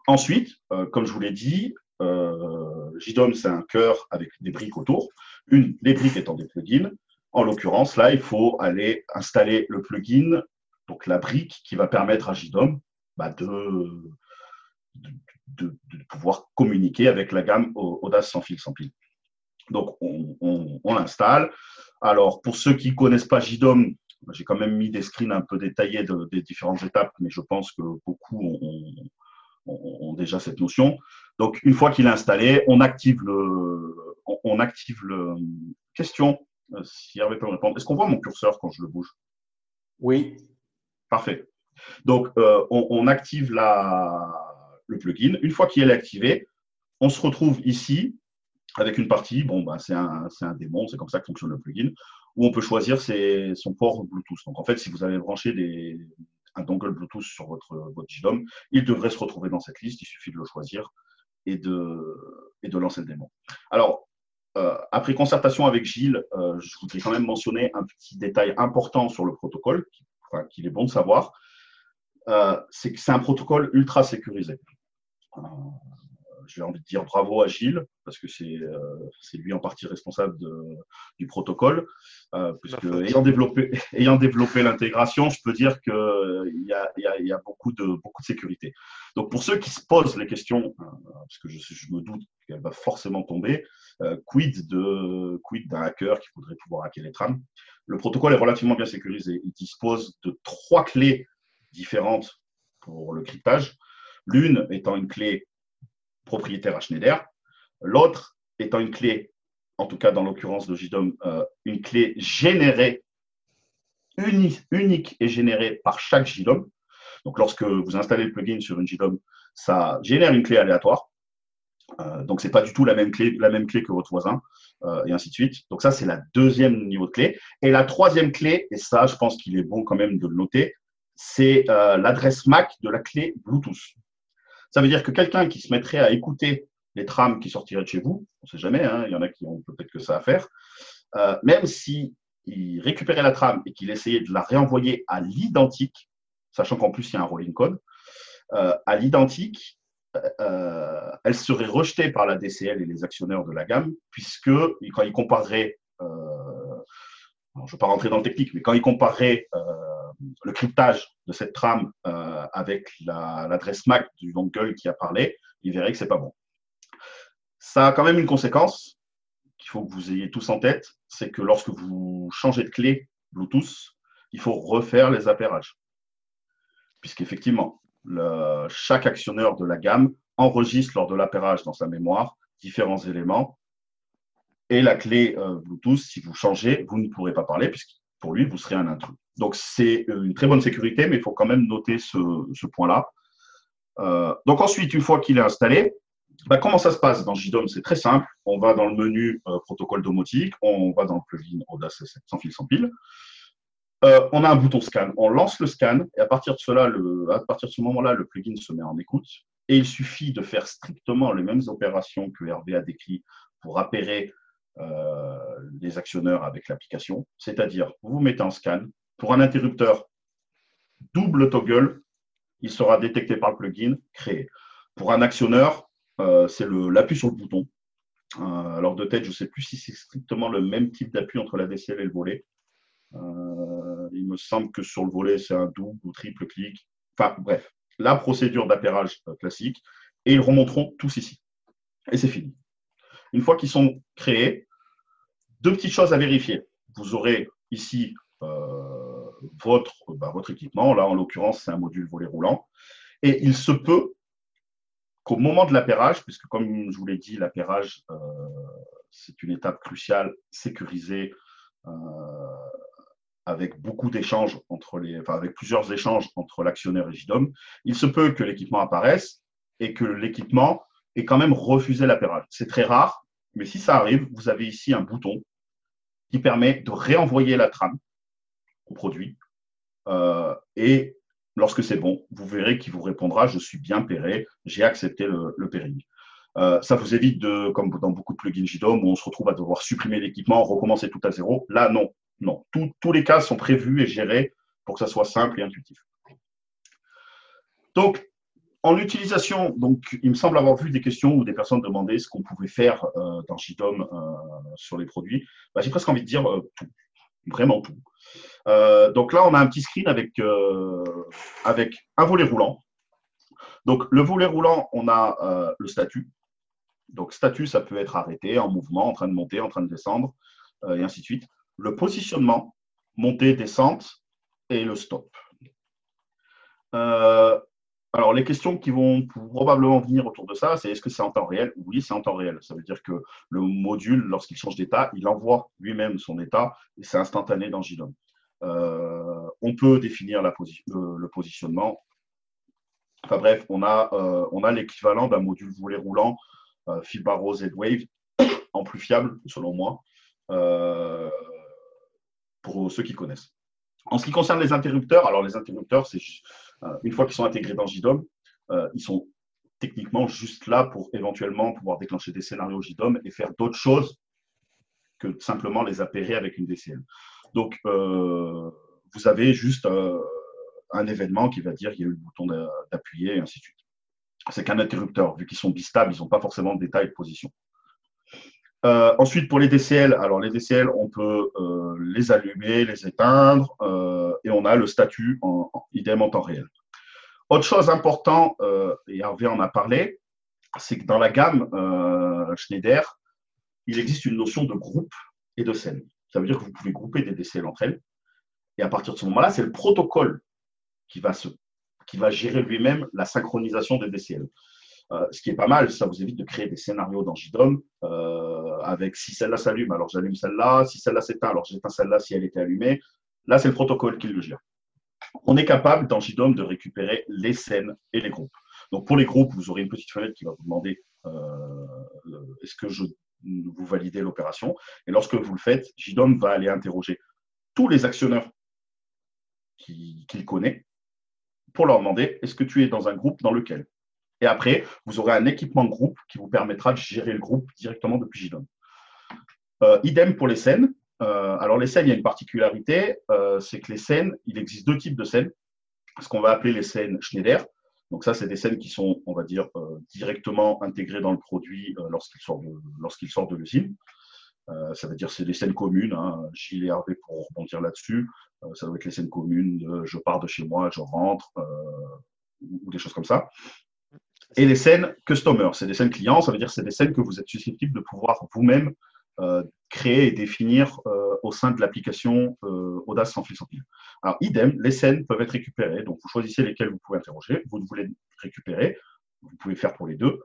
Ensuite, euh, comme je vous l'ai dit, euh, c'est un cœur avec des briques autour, une briques étant des plugins. En l'occurrence, là, il faut aller installer le plugin, donc la brique qui va permettre à JDOM bah, de, pouvoir communiquer avec la gamme Audace sans fil, sans pile. Donc, on, on l'installe. Alors, pour ceux qui ne connaissent pas JDOM, j'ai quand même mis des screens un peu détaillés des différentes étapes, mais je pense que beaucoup ont, déjà cette notion. Donc, une fois qu'il est installé, on active le, on, active le question. Euh, si Hervé peut me répondre. Est-ce qu'on voit mon curseur quand je le bouge? Oui. Parfait. Donc, euh, on, active la, le plugin. Une fois qu'il est activé, on se retrouve ici avec une partie, bon, bah, c'est un, un, démon, c'est comme ça que fonctionne le plugin, où on peut choisir ses, son port Bluetooth. Donc en fait, si vous avez branché des, un dongle Bluetooth sur votre, votre JDOM, il devrait se retrouver dans cette liste, il suffit de le choisir et de, et de lancer le démon. Alors, euh, après concertation avec Gilles, euh, je voudrais quand même mentionner un petit détail important sur le protocole, qu'il est bon de savoir. Euh, c'est que c'est un protocole ultra sécurisé j'ai envie de dire bravo à Gilles, parce que c'est euh, lui en partie responsable du protocole. Euh, puisque ayant développé, <laughs> ayant développé l'intégration, je peux dire qu'il euh, y a, y, a, beaucoup, de, beaucoup de sécurité. Donc pour ceux qui se posent les questions, parce que je, je me doute qu'elle va forcément tomber, quid de quid d'un hacker qui voudrait pouvoir hacker les trams? Le protocole est relativement bien sécurisé. Il dispose de trois clés différentes pour le cryptage. L'une étant une clé propriétaire à. L'autre étant une clé, en tout cas dans l'occurrence de JDOM, euh, une clé générée, unique, et générée par chaque JDOM. Donc lorsque vous installez le plugin sur une JDOM, ça génère une clé aléatoire. Euh, donc ce n'est pas du tout la même clé, que votre voisin, euh, et ainsi de suite. Donc ça, c'est la deuxième niveau de clé. Et la troisième clé, et ça, je pense qu'il est bon quand même de le noter, c'est l'adresse MAC de la clé Bluetooth. Ça veut dire que quelqu'un qui se mettrait à écouter les trames qui sortiraient de chez vous, on ne sait jamais, hein, il y en a qui ont peut-être que ça à faire, euh, même s'il récupérait la trame et qu'il essayait de la réenvoyer à l'identique, sachant qu'en plus il y a un rolling code, euh, à l'identique, euh, elle serait rejetée par la DCL et les actionnaires de la gamme, puisque quand ils compareraient, je ne vais pas rentrer dans le technique, mais quand ils compareraient le cryptage de cette trame euh, avec l'adresse MAC du dongle qui a parlé, il verrait que c'est pas bon. Ça a quand même une conséquence qu'il faut que vous ayez tous en tête, c'est que lorsque vous changez de clé Bluetooth, il faut refaire les appairages. Puisqu'effectivement, chaque actionneur de la gamme enregistre lors de l'appairage dans sa mémoire différents éléments. Et la clé euh, Bluetooth, si vous changez, vous ne pourrez pas parler, puisque pour lui, vous serez un intrus. Donc, c'est une très bonne sécurité, mais il faut quand même noter ce, point-là. Euh, donc, ensuite, une fois qu'il est installé, bah, comment ça se passe dans JDOM C'est très simple. On va dans le menu euh, protocole domotique, on va dans le plugin Audace sans fil sans pile. Euh, on a un bouton scan. On lance le scan et à partir de, cela, à partir de ce moment-là, le plugin se met en écoute. Et il suffit de faire strictement les mêmes opérations que Hervé a décrit pour appairer les actionneurs avec l'application. C'est-à-dire, vous mettez en scan. Pour un interrupteur double toggle, il sera détecté par le plugin, créé. Pour un actionneur, c'est l'appui sur le bouton. alors de tête, je ne sais plus si c'est strictement le même type d'appui entre la DCL et le volet. il me semble que sur le volet, c'est un double ou triple clic. Enfin, bref, la procédure d'appairage classique. Et ils remonteront tous ici. Et c'est fini. Une fois qu'ils sont créés, deux petites choses à vérifier. Vous aurez ici euh, votre, bah, votre équipement. Là, en l'occurrence, c'est un module volet roulant. Et il se peut qu'au moment de l'appairage, puisque comme je vous l'ai dit, l'appairage, euh, c'est une étape cruciale, sécurisée, euh, avec beaucoup d'échanges entre les, avec plusieurs échanges entre l'actionnaire et JDOM, il se peut que l'équipement apparaisse et que l'équipement ait quand même refusé l'appairage. C'est très rare, mais si ça arrive, vous avez ici un bouton qui permet de réenvoyer la trame au produit. Euh, et lorsque c'est bon, vous verrez qu'il vous répondra Je suis bien péré, j'ai accepté le, le pairing. Euh, ça vous évite de, comme dans beaucoup de plugins JDOM, où on se retrouve à devoir supprimer l'équipement, recommencer tout à zéro. Là, non. Non. tous les cas sont prévus et gérés pour que ça soit simple et intuitif. Donc, en utilisation, donc, il me semble avoir vu des questions où des personnes demandaient ce qu'on pouvait faire euh, dans JDOM euh, sur les produits. Bah, j'ai presque envie de dire euh, tout, vraiment tout. donc là, on a un petit screen avec, avec un volet roulant. Donc le volet roulant, on a le statut. Donc statut, ça peut être arrêté, en mouvement, en train de monter, en train de descendre, et ainsi de suite. Le positionnement, montée, descente, et le stop. Alors, les questions qui vont probablement venir autour de ça, c'est est-ce que c'est en temps réel? Oui, c'est en temps réel. Ça veut dire que le module, lorsqu'il change d'état, il envoie lui-même son état et c'est instantané dans JDOM. Euh, on peut définir le, positionnement. Enfin bref, on a, euh, l'équivalent d'un module volet roulant euh, Filbaro Z-Wave en <coughs> plus fiable, selon moi, euh, pour ceux qui connaissent. En ce qui concerne les interrupteurs, alors les interrupteurs, c'est euh, une fois qu'ils sont intégrés dans JDOM, euh, ils sont techniquement juste là pour éventuellement pouvoir déclencher des scénarios JDOM et faire d'autres choses que simplement les appairer avec une DCL. Donc, euh, vous avez juste un événement qui va dire qu'il y a eu le bouton d'appuyer et ainsi de suite. C'est qu'un interrupteur, vu qu'ils sont bistables, ils n'ont pas forcément de détails de position. ensuite, pour les DCL, alors les DCL, on peut les allumer, les éteindre, et on a le statut en, idem en temps réel. Autre chose importante, euh, et Hervé en a parlé, c'est que dans la gamme euh, Schneider, il existe une notion de groupe et de scène. Ça veut dire que vous pouvez grouper des DCL entre elles. Et à partir de ce moment-là, c'est le protocole qui va, se, qui va gérer lui-même la synchronisation des DCL. Euh, ce qui est pas mal, ça vous évite de créer des scénarios dans JDOM avec si celle-là s'allume, alors j'allume celle-là, si celle-là s'éteint, alors j'éteins celle-là si elle était allumée. Là, c'est le protocole qui le gère. On est capable dans JDOM de récupérer les scènes et les groupes. Donc pour les groupes, vous aurez une petite fenêtre qui va vous demander euh, est-ce que je, vous validez l'opération? Et lorsque vous le faites, JDOM va aller interroger tous les actionneurs qu'il connaît pour leur demander est-ce que tu es dans un groupe dans lequel? Et après, vous aurez un équipement groupe qui vous permettra de gérer le groupe directement depuis JDOM. Euh, idem pour les scènes. Euh, alors les scènes, il y a une particularité, euh, c'est que les scènes, il existe deux types de scènes, ce qu'on va appeler les scènes Schneider. Donc ça, c'est des scènes qui sont, on va dire, euh, directement intégrées dans le produit lorsqu'il sort de, l'usine. ça veut dire c'est des scènes communes. Hein, Gilles et Hervé pour rebondir là-dessus. ça doit être les scènes communes de je pars de chez moi, je rentre, ou des choses comme ça. Et les scènes customer, c'est des scènes clients, ça veut dire c'est des scènes que vous êtes susceptible de pouvoir vous-même créer et définir euh, au sein de l'application euh, Audace sans fil sans pile. Alors, idem, les scènes peuvent être récupérées. Donc, vous choisissez lesquelles vous pouvez interroger. Vous voulez récupérer. Vous pouvez faire pour les deux.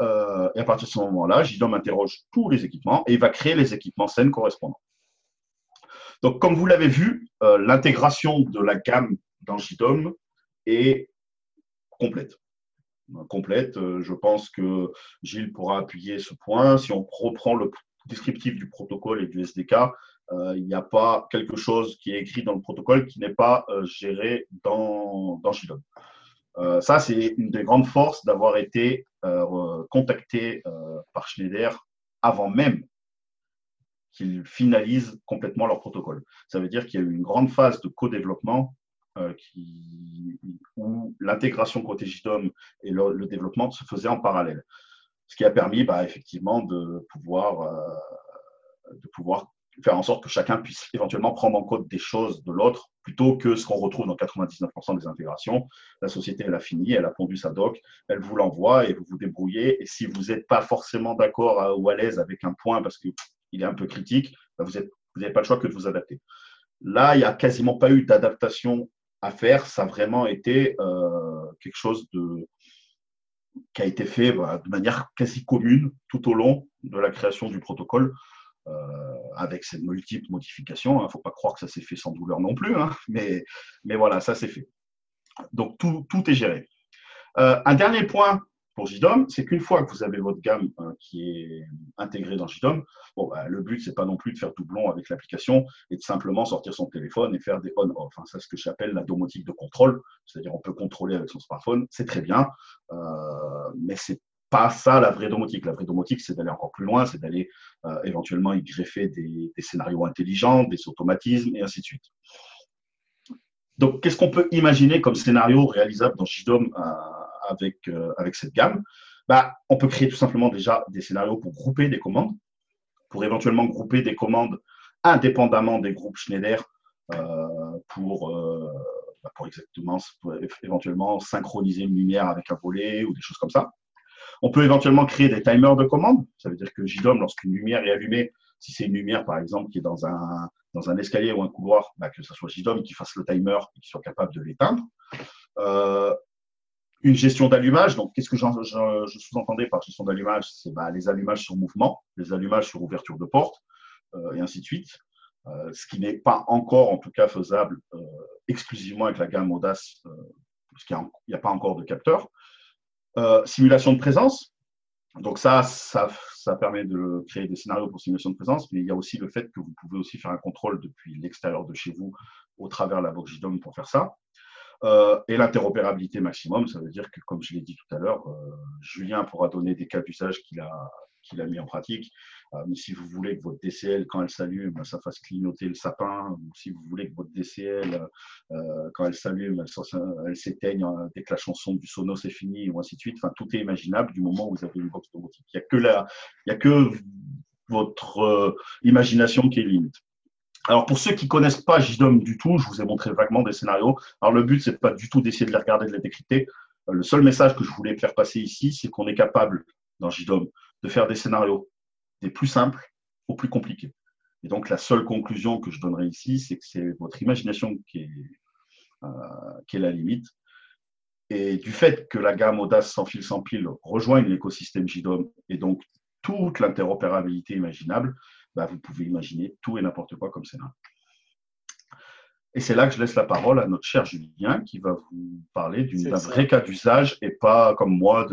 et à partir de ce moment-là, JDOM interroge tous les équipements et va créer les équipements scènes correspondants. Donc, comme vous l'avez vu, l'intégration de la gamme dans JDOM est complète complète. Je pense que Gilles pourra appuyer ce point. Si on reprend le descriptif du protocole et du SDK, euh, il n'y a pas quelque chose qui est écrit dans le protocole qui n'est pas euh, géré dans, dans euh, ça, c'est une des grandes forces d'avoir été contacté par Schneider avant même qu'ils finalisent complètement leur protocole. Ça veut dire qu'il y a eu une grande phase de co-développement où l'intégration côté JDOM et le, développement se faisaient en parallèle. Ce qui a permis bah, effectivement de pouvoir, euh, de pouvoir faire en sorte que chacun puisse éventuellement prendre en compte des choses de l'autre plutôt que ce qu'on retrouve dans 99% des intégrations. La société, elle a fini, elle a pondu sa doc, elle vous l'envoie et vous vous débrouillez. Et si vous n'êtes pas forcément d'accord ou à l'aise avec un point parce qu'il est un peu critique, bah, vous n'avez pas le choix que de vous adapter. Là, il n'y a quasiment pas eu d'adaptation à faire. Ça a vraiment été euh, quelque chose de, qui a été fait bah, de manière quasi commune tout au long de la création du protocole. Euh, avec ces multiples modifications. Il hein. ne faut pas croire que ça s'est fait sans douleur non plus, hein. mais, voilà, ça s'est fait. Donc tout, tout est géré. Euh, un dernier point pour JDOM, c'est qu'une fois que vous avez votre gamme hein, qui est intégrée dans JDOM, bon, bah, le but, c'est pas non plus de faire doublon avec l'application et de simplement sortir son téléphone et faire des on-off. Hein. C'est ce que j'appelle la domotique de contrôle, c'est-à-dire on peut contrôler avec son smartphone, c'est très bien, euh, mais c'est pas ça la vraie domotique. La vraie domotique, c'est d'aller encore plus loin, c'est d'aller euh, éventuellement y greffer des, scénarios intelligents, des automatismes et ainsi de suite. Donc, qu'est-ce qu'on peut imaginer comme scénario réalisable dans JDOM euh, avec, euh, avec cette gamme bah, On peut créer tout simplement déjà des scénarios pour grouper des commandes, pour éventuellement grouper des commandes indépendamment des groupes Schneider pour, bah, pour exactement, éventuellement synchroniser une lumière avec un volet ou des choses comme ça. On peut éventuellement créer des timers de commande. Ça veut dire que JDOM, lorsqu'une lumière est allumée, si c'est une lumière, par exemple, qui est dans un, dans un escalier ou un couloir, bah, que ce soit JDOM qui fasse le timer et qui soit capable de l'éteindre. Euh, une gestion d'allumage. Donc, qu'est-ce que je sous-entendais par gestion d'allumage? C'est bah, les allumages sur mouvement, les allumages sur ouverture de porte, euh, et ainsi de suite. Euh, ce qui n'est pas encore, en tout cas, faisable exclusivement avec la gamme Audace, parce qu'il n'y a, pas encore de capteur. Euh, simulation de présence. Donc ça, ça, ça, permet de créer des scénarios pour simulation de présence, mais il y a aussi le fait que vous pouvez aussi faire un contrôle depuis l'extérieur de chez vous au travers de la box JDOM pour faire ça. Euh, et l'interopérabilité maximum, ça veut dire que, comme je l'ai dit tout à l'heure, euh, Julien pourra donner des cas d'usage qu'il a, qu'il a mis en pratique. Euh, si vous voulez que votre DCL, quand elle s'allume, ça fasse clignoter le sapin, ou si vous voulez que votre DCL, quand elle s'allume, elle, s'éteigne dès que la chanson du sono c'est fini, ou ainsi de suite. Enfin, tout est imaginable du moment où vous avez une box domotique. Il n'y a a que votre imagination qui est limite. Alors pour ceux qui connaissent pas JDOM du tout, je vous ai montré vaguement des scénarios. Alors le but c'est pas du tout d'essayer de les regarder, de les décrypter. Le seul message que je voulais faire passer ici, c'est qu'on est capable dans JDOM de faire des scénarios des plus simples aux plus compliqués. Et donc, la seule conclusion que je donnerai ici, c'est que c'est votre imagination qui est, euh, qui est la limite. Et du fait que la gamme Audace sans fil sans pile rejoigne l'écosystème JDOM et donc toute l'interopérabilité imaginable, bah, vous pouvez imaginer tout et n'importe quoi comme scénario. Et c'est là que je laisse la parole à notre cher Julien qui va vous parler d'un vrai cas d'usage et pas comme moi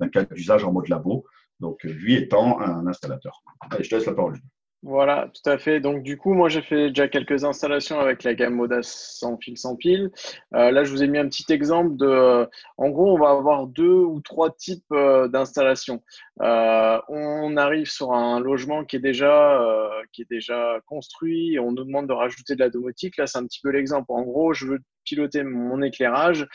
d'un cas d'usage en mode labo. Donc, lui étant un installateur. Allez, je te laisse la parole. Voilà, tout à fait. Donc, du coup, moi, j'ai fait déjà quelques installations avec la gamme Audace sans fil, sans pile. Euh, là, je vous ai mis un petit exemple de. En gros, on va avoir deux ou trois types euh, d'installations. Euh, on arrive sur un logement qui est déjà qui est déjà construit. Et on nous demande de rajouter de la domotique. Là, c'est un petit peu l'exemple. En gros, je veux piloter mon éclairage.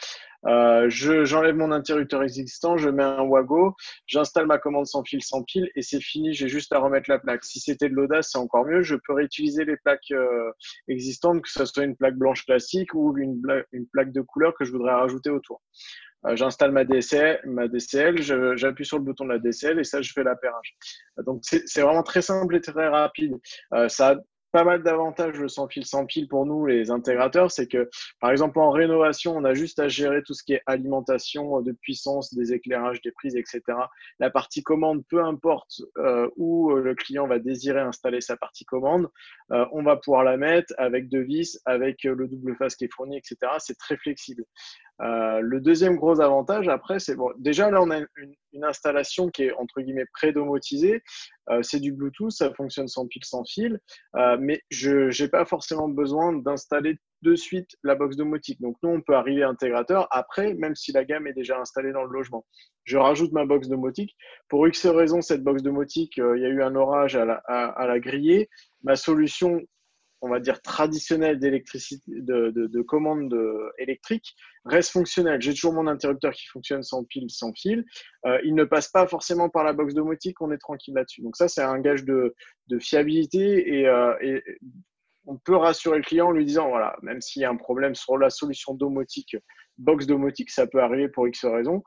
Euh, j'enlève mon interrupteur existant, je mets un Wago, j'installe ma commande sans fil, sans pile et c'est fini. J'ai juste à remettre la plaque. Si c'était de l'audace, c'est encore mieux. Je peux réutiliser les plaques euh, existantes, que ce soit une plaque blanche classique ou une, plaque de couleur que je voudrais rajouter autour. Euh, j'installe ma DCL, ma DCL j'appuie sur le bouton de la DCL et ça, je fais l'appairage. Donc, c'est vraiment très simple et très rapide. Euh, ça pas mal d'avantages sans fil sans pile pour nous, les intégrateurs. C'est que, par exemple, en rénovation, on a juste à gérer tout ce qui est alimentation de puissance, des éclairages, des prises, etc. La partie commande, peu importe euh, où euh, le client va désirer installer sa partie commande, euh, on va pouvoir la mettre avec deux vis, avec le double face qui est fourni, etc. C'est très flexible. Euh, le deuxième gros avantage, après, c'est bon, déjà là, on a une, installation qui est entre guillemets prédomotisée. Euh, c'est du Bluetooth, ça fonctionne sans pile, sans fil, euh, mais je n'ai pas forcément besoin d'installer de suite la box domotique. Donc nous, on peut arriver intégrateur après, même si la gamme est déjà installée dans le logement. Je rajoute ma box domotique. Pour X raison, cette box domotique, euh, il y a eu un orage à la, à la griller. Ma solution on va dire, traditionnel d'électricité, de, de, commande électrique reste fonctionnel. J'ai toujours mon interrupteur qui fonctionne sans pile, sans fil. Euh, il ne passe pas forcément par la box domotique, on est tranquille là-dessus. Donc ça, c'est un gage de, fiabilité euh, et, on peut rassurer le client en lui disant, voilà, même s'il y a un problème sur la solution domotique, box domotique, ça peut arriver pour X raisons,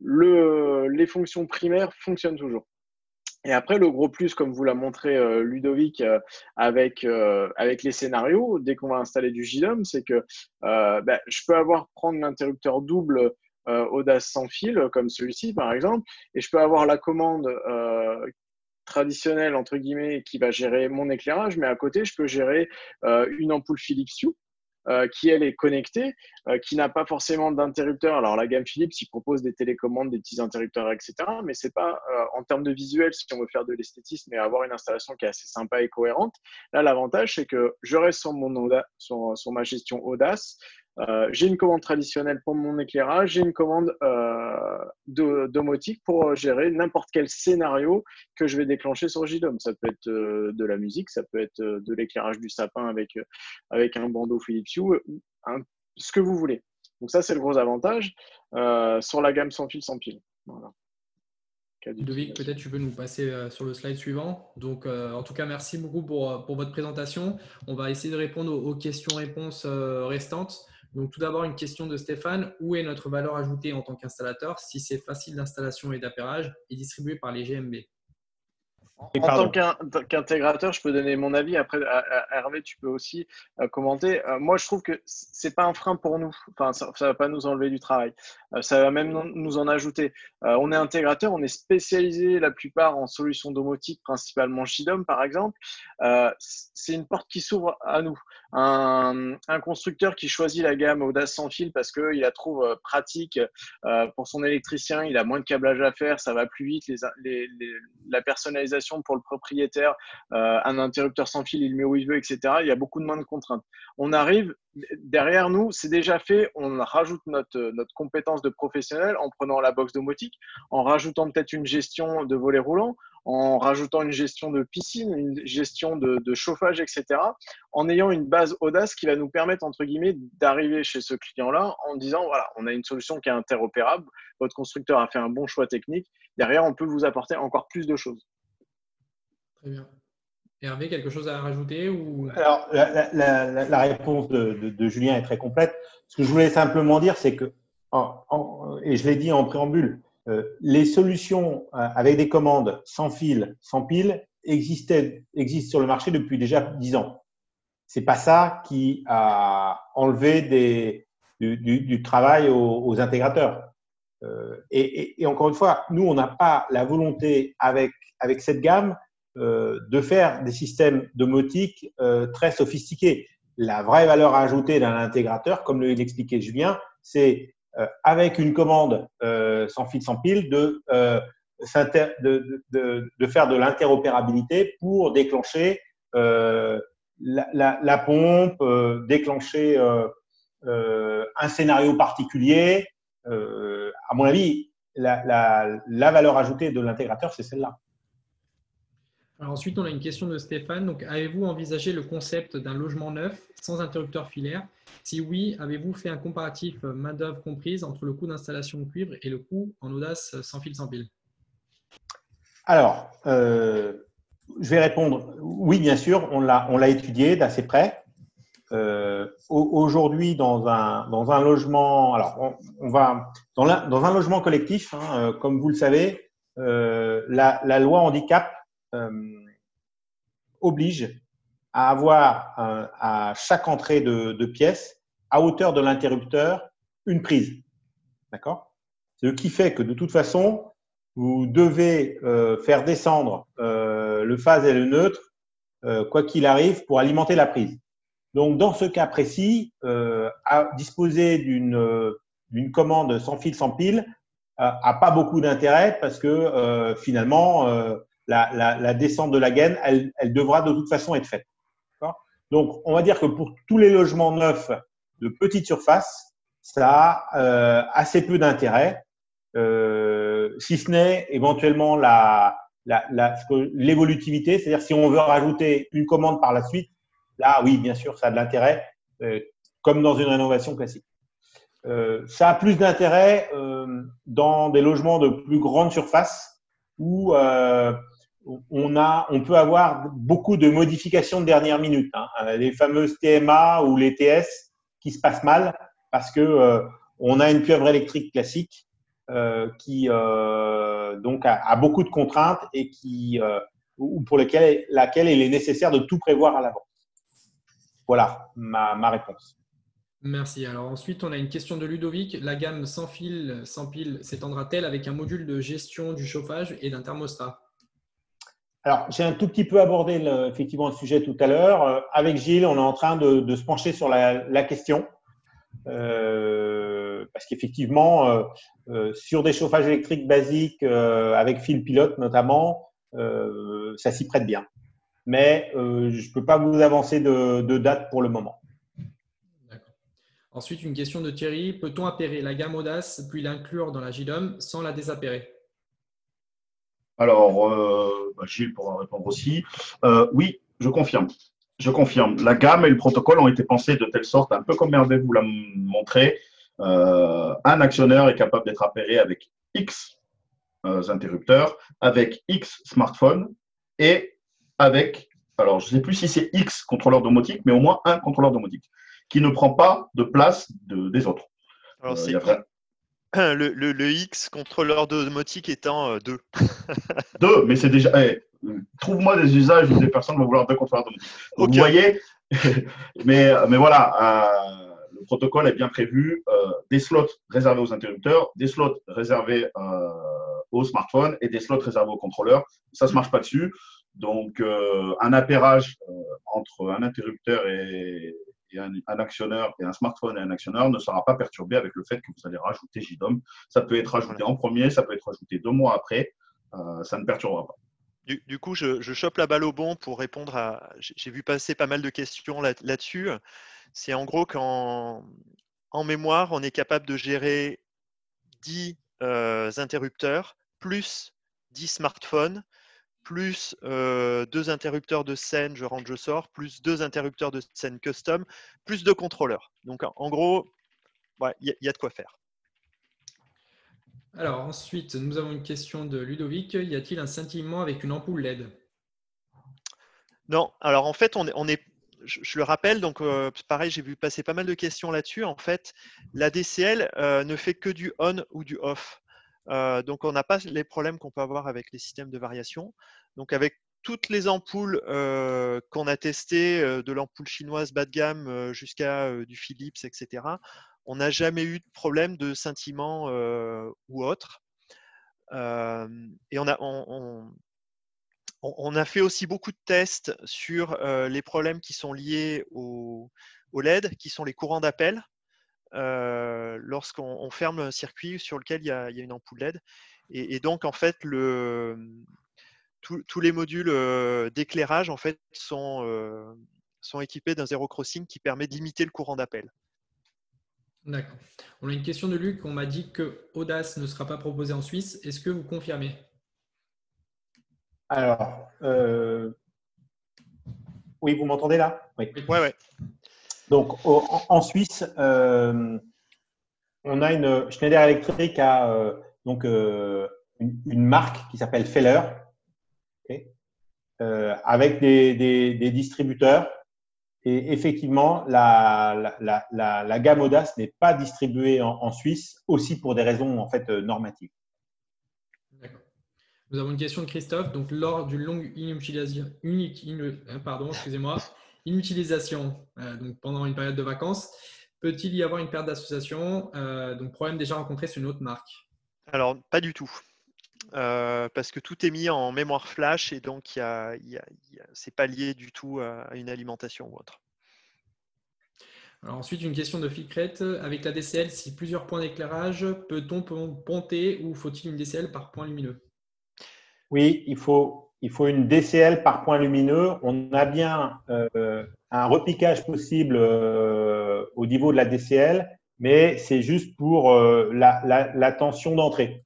le, les fonctions primaires fonctionnent toujours. Et après, le gros plus, comme vous l'a montré euh, Ludovic euh, avec, euh, avec les scénarios, dès qu'on va installer du JDOM, c'est que ben, je peux avoir prendre l'interrupteur double Audace sans fil, comme celui-ci par exemple, et je peux avoir la commande traditionnelle, entre guillemets, qui va gérer mon éclairage, mais à côté, je peux gérer une ampoule Philips Hue euh, qui elle est connectée, euh, qui n'a pas forcément d'interrupteur. Alors la gamme Philips, il propose des télécommandes, des petits interrupteurs, etc. Mais c'est pas euh, en termes de visuel, si on veut faire de l'esthétisme et avoir une installation qui est assez sympa et cohérente. Là, l'avantage, c'est que je reste sur, mon sur, sur ma gestion Audace. Euh, j'ai une commande traditionnelle pour mon éclairage, j'ai une commande euh, domotique pour gérer n'importe quel scénario que je vais déclencher sur JDOM. Ça peut être euh, de la musique, ça peut être euh, de l'éclairage du sapin avec, avec un bandeau Philips Hue, ce que vous voulez. Donc ça, c'est le gros avantage sur la gamme sans fil, sans pile. Ludovic, peut-être tu peux nous passer sur le slide suivant. Donc, en tout cas, merci beaucoup pour, pour, votre présentation. On va essayer de répondre aux questions-réponses restantes. Donc, tout d'abord, une question de Stéphane. Où est notre valeur ajoutée en tant qu'installateur si c'est facile d'installation et d'appairage et distribué par les GMB en tant qu'intégrateur, je peux donner mon avis. Après, Hervé, tu peux aussi euh, commenter. Euh, moi, je trouve que c'est pas un frein pour nous. Enfin, ça, ne va pas nous enlever du travail. Euh, ça va même nous en ajouter. on est intégrateur, on est spécialisé la plupart en solutions domotiques, principalement Shidom, par exemple. c'est une porte qui s'ouvre à nous. Un, constructeur qui choisit la gamme Audace sans fil parce qu'il la trouve pratique pour son électricien, il a moins de câblage à faire, ça va plus vite, la personnalisation pour le propriétaire, euh, un interrupteur sans fil, il met où il veut, etc. Il y a beaucoup de moins de contraintes. On arrive, derrière nous, c'est déjà fait, on rajoute notre, notre compétence de professionnel en prenant la box domotique, en rajoutant peut-être une gestion de volet roulant, en rajoutant une gestion de piscine, une gestion de, chauffage, etc., en ayant une base audace qui va nous permettre, entre guillemets, d'arriver chez ce client-là en disant, voilà, on a une solution qui est interopérable, votre constructeur a fait un bon choix technique, derrière, on peut vous apporter encore plus de choses. Très bien. Hervé, quelque chose à rajouter ou... Alors, la, réponse de, Julien est très complète. Ce que je voulais simplement dire, c'est que, et je l'ai dit en préambule, euh, les solutions euh, avec des commandes sans fil, sans pile, existaient, existent sur le marché depuis déjà 10 ans. C'est pas ça qui a enlevé des, du, travail aux, intégrateurs. Euh, et, et, encore une fois, nous, on n'a pas la volonté avec, avec cette gamme euh, de faire des systèmes domotiques euh, très sophistiqués. La vraie valeur ajoutée d'un intégrateur, comme l'expliquait Julien, c'est euh, avec une commande sans fil, sans pile, de, de, de, faire de l'interopérabilité pour déclencher la, pompe, déclencher un scénario particulier. à mon avis, la, la valeur ajoutée de l'intégrateur, c'est celle-là ensuite, on a une question de Stéphane. Donc, avez-vous envisagé le concept d'un logement neuf sans interrupteur filaire? Si oui, avez-vous fait un comparatif main-d'œuvre comprise entre le coût d'installation cuivre et le coût en audace sans fil sans pile? Alors, euh, je vais répondre oui, bien sûr, on l'a étudié d'assez près. Euh, aujourd'hui, dans un, dans un logement, alors on, va dans, dans, un logement collectif, hein, euh, comme vous le savez, la, loi handicap oblige à avoir à chaque entrée de, pièce, à hauteur de l'interrupteur, une prise. D'accord? Ce qui fait que de toute façon, vous devez euh, faire descendre euh, le phase et le neutre, quoi qu'il arrive, pour alimenter la prise. Donc, dans ce cas précis, à disposer d'une d'une commande sans fil, sans pile, a pas beaucoup d'intérêt parce que finalement, la, descente de la gaine, elle, devra de toute façon être faite. Donc, on va dire que pour tous les logements neufs de petite surface, ça a euh, assez peu d'intérêt, euh, si ce n'est éventuellement l'évolutivité, c'est-à-dire si on veut rajouter une commande par la suite, là, oui, bien sûr, ça a de l'intérêt, euh, comme dans une rénovation classique. Ça a plus d'intérêt dans des logements de plus grande surface où on, a, on peut avoir beaucoup de modifications de dernière minute. Hein. Les fameuses TMA ou les TS qui se passent mal parce que on a une pieuvre électrique classique qui donc a, beaucoup de contraintes et qui ou pour laquelle il est nécessaire de tout prévoir à l'avance. Voilà ma, ma réponse. Merci. Alors ensuite, on a une question de Ludovic. La gamme sans fil, sans pile s'étendra-t-elle avec un module de gestion du chauffage et d'un thermostat? Alors, j'ai un tout petit peu abordé effectivement le sujet tout à l'heure. Euh, avec Gilles, on est en train de, se pencher sur la, question. Euh, parce qu'effectivement, euh, sur des chauffages électriques basiques, avec fil pilote notamment, ça s'y prête bien. Mais je ne peux pas vous avancer de date pour le moment. Ensuite, une question de Thierry. Peut-on appairer la gamme Audace puis l'inclure dans la JDOM sans la désappairer? Alors, euh, bah, Gilles pourra répondre aussi. Euh, oui, je confirme. Je confirme. La gamme et le protocole ont été pensés de telle sorte, un peu comme Hervé vous l'a montré, euh, un actionneur est capable d'être appairé avec X interrupteurs, avec X smartphones et avec, alors je ne sais plus si c'est X contrôleur domotique, mais au moins un contrôleur domotique qui ne prend pas de place des autres. Alors, c'est <clears throat> le, le, X contrôleur domotique étant 2. Euh, 2, <laughs> mais c'est déjà. Eh, trouve-moi des usages où des personnes vont vouloir deux contrôleurs domotiques. Vous voyez, <laughs> mais, mais voilà, euh, le protocole est bien prévu. des slots réservés aux interrupteurs, des slots réservés aux smartphones et des slots réservés aux contrôleurs. Ça ne se marche pas dessus. Donc, un appairage entre un interrupteur et, un, actionneur et un smartphone et un actionneur ne sera pas perturbé avec le fait que vous allez rajouter JDOM. Ça peut être ajouté en premier, ça peut être ajouté deux mois après, euh, ça ne perturbera pas. Du, coup, je, chope la balle au bon pour répondre à. J'ai vu passer pas mal de questions là-dessus. C'est en gros qu'en en mémoire, on est capable de gérer 10 euh, interrupteurs plus 10 smartphones plus deux interrupteurs de scène, je rentre, je sors, plus deux interrupteurs de scène custom, plus deux contrôleurs. Donc en gros, il y, a de quoi faire. Alors ensuite, nous avons une question de Ludovic. Y a-t-il un scintillement avec une ampoule LED Non. Alors en fait, on est, je, le rappelle, donc pareil, j'ai vu passer pas mal de questions là-dessus. En fait, la DCL ne fait que du on ou du off. Euh, donc, on n'a pas les problèmes qu'on peut avoir avec les systèmes de variation. Donc, avec toutes les ampoules euh, qu'on a testées, euh, de l'ampoule chinoise bas de gamme jusqu'à du Philips, etc., on n'a jamais eu de problème de scintillement ou autre. et on a, fait aussi beaucoup de tests sur les problèmes qui sont liés au, au LED, qui sont les courants d'appel. Euh, lorsqu'on ferme un circuit sur lequel il y a, une ampoule LED. Et, donc, en fait, le, tous les modules euh, d'éclairage en fait, sont, euh, sont équipés d'un zéro crossing qui permet d'imiter le courant d'appel. D'accord. On a une question de Luc. On m'a dit que Audace ne sera pas proposé en Suisse. Est-ce que vous confirmez? Alors, oui, vous m'entendez là? Oui, oui. Ouais. Donc, en, Suisse, euh, on a une Schneider Electric a euh, donc euh, une, marque qui s'appelle Feller, avec des, distributeurs. Et effectivement, la, gamme Audace n'est pas distribuée en, Suisse, aussi pour des raisons en fait normatives. Nous avons une question de Christophe. Donc, lors d'une longue inutilisation, pardon, excusez-moi, Inutilisation euh, donc pendant une période de vacances. Peut-il y avoir une perte d'association euh, Donc, problème déjà rencontré sur une autre marque? Alors, pas du tout. Euh, parce que tout est mis en mémoire flash et donc ce n'est pas lié du tout à une alimentation ou autre. Alors ensuite, une question de Ficret. Avec la DCL, si plusieurs points d'éclairage, peut-on ponter ou faut-il une DCL par point lumineux? Oui, il faut il faut une DCL par point lumineux. On a bien euh, un repiquage possible euh, au niveau de la DCL, mais c'est juste pour euh, la, tension d'entrée.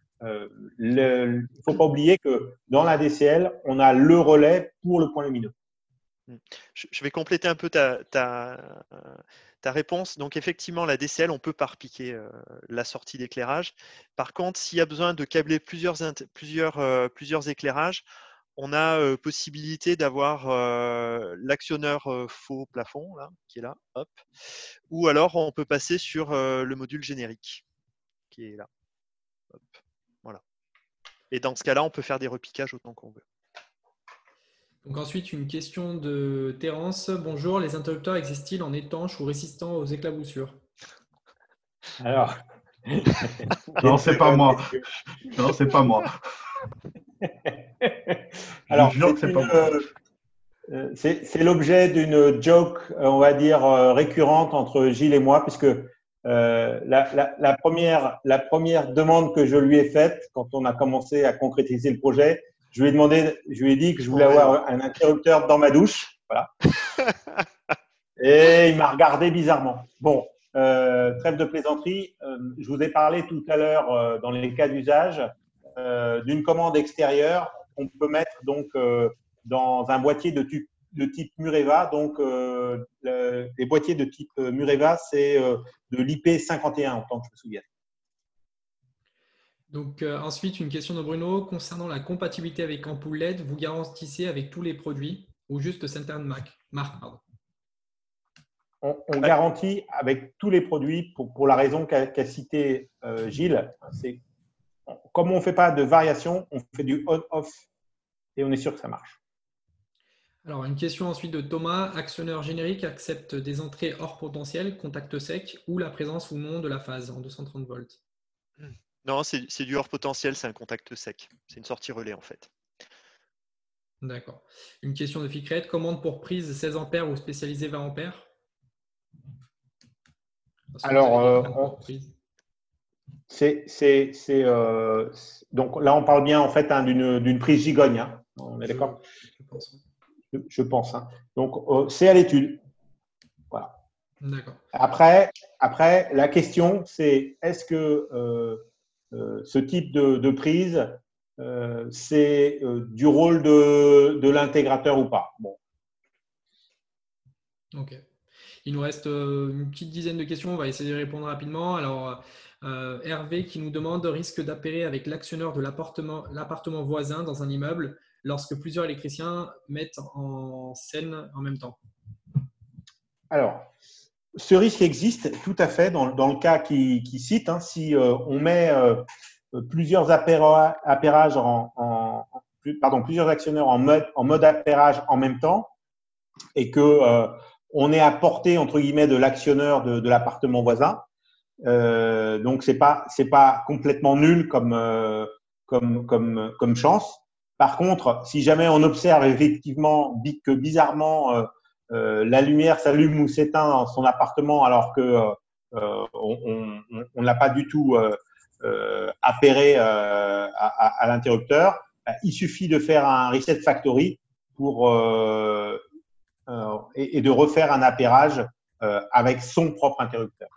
Il ne faut pas oublier que dans la DCL, on a le relais pour le point lumineux. Je vais compléter un peu ta, réponse. Donc, effectivement, la DCL, on peut pas repiquer la sortie d'éclairage. Par contre, s'il y a besoin de câbler plusieurs éclairages, on a possibilité d'avoir l'actionneur faux plafond, là, qui est là, hop. ou alors on peut passer sur le module générique, qui est là. Voilà. Et dans ce cas-là, on peut faire des repiquages autant qu'on veut. Donc ensuite, une question de Terence. Bonjour, les interrupteurs existent-ils en étanche ou résistants aux éclaboussures? Alors. non, c'est pas moi. <laughs> Non, c'est pas moi. <laughs> <laughs> Alors, euh, euh, c'est l'objet d'une joke, euh, on va dire, récurrente entre Gilles et moi, puisque la, première, la première demande que je lui ai faite quand on a commencé à concrétiser le projet, je lui ai demandé, je lui ai dit que je voulais avoir un interrupteur dans ma douche. Voilà. <laughs> Et il m'a regardé bizarrement. Bon, trêve de plaisanterie. je vous ai parlé tout à l'heure dans les cas d'usage d'une commande extérieure qu'on peut mettre donc euh, dans un boîtier de, de type Mureva. Donc, euh, les boîtiers de type Mureva, c'est de l'IP51 en tant que je me souviens. Donc, ensuite, une question de Bruno. Concernant la compatibilité avec ampoule LED, vous garantissez avec tous les produits ou juste certaines marques pardon? On, garantit avec tous les produits pour, pour la raison qu'a cité Gilles. C'est comme on ne fait pas de variation, on fait du on-off et on est sûr que ça marche. Alors, une question ensuite de Thomas. Actionneur générique accepte des entrées hors potentiel, contact sec ou la présence ou non de la phase en 230 volts? Non, c'est du hors potentiel, c'est un contact sec. C'est une sortie relais en fait. D'accord. Une question de Ficret. Commande pour prise 16 ampères ou spécialisé 20 ampères Alors, euh, c'est, euh, donc là, on parle bien en fait hein, d'une prise gigogne. Hein. On est d'accord? Je pense. Hein. Donc, euh, c'est à l'étude. Voilà. D'accord. Après, après, la question, c'est est-ce que euh, ce type de, prise, c'est du rôle de, de l'intégrateur ou pas? Bon. Ok. Il nous reste une petite dizaine de questions. On va essayer de répondre rapidement. Alors, euh, Hervé qui nous demande risque d'appairer avec l'actionneur de l'appartement voisin dans un immeuble lorsque plusieurs électriciens mettent en scène en même temps? Alors, ce risque existe tout à fait dans, le cas qui, cite. Hein. si euh, on met euh, plusieurs en, pardon, plusieurs actionneurs en mode, en mode appairage en même temps et que on est à portée entre guillemets de l'actionneur de l'appartement voisin, euh, donc c'est pas c'est pas complètement nul comme euh, comme comme comme chance. Par contre, si jamais on observe effectivement que bizarrement euh, euh la lumière s'allume ou s'éteint dans son appartement alors que euh, on on l'a pas du tout appairé à, à, à l'interrupteur, bah, il suffit de faire un reset factory pour et, et, de refaire un appairage avec son propre interrupteur.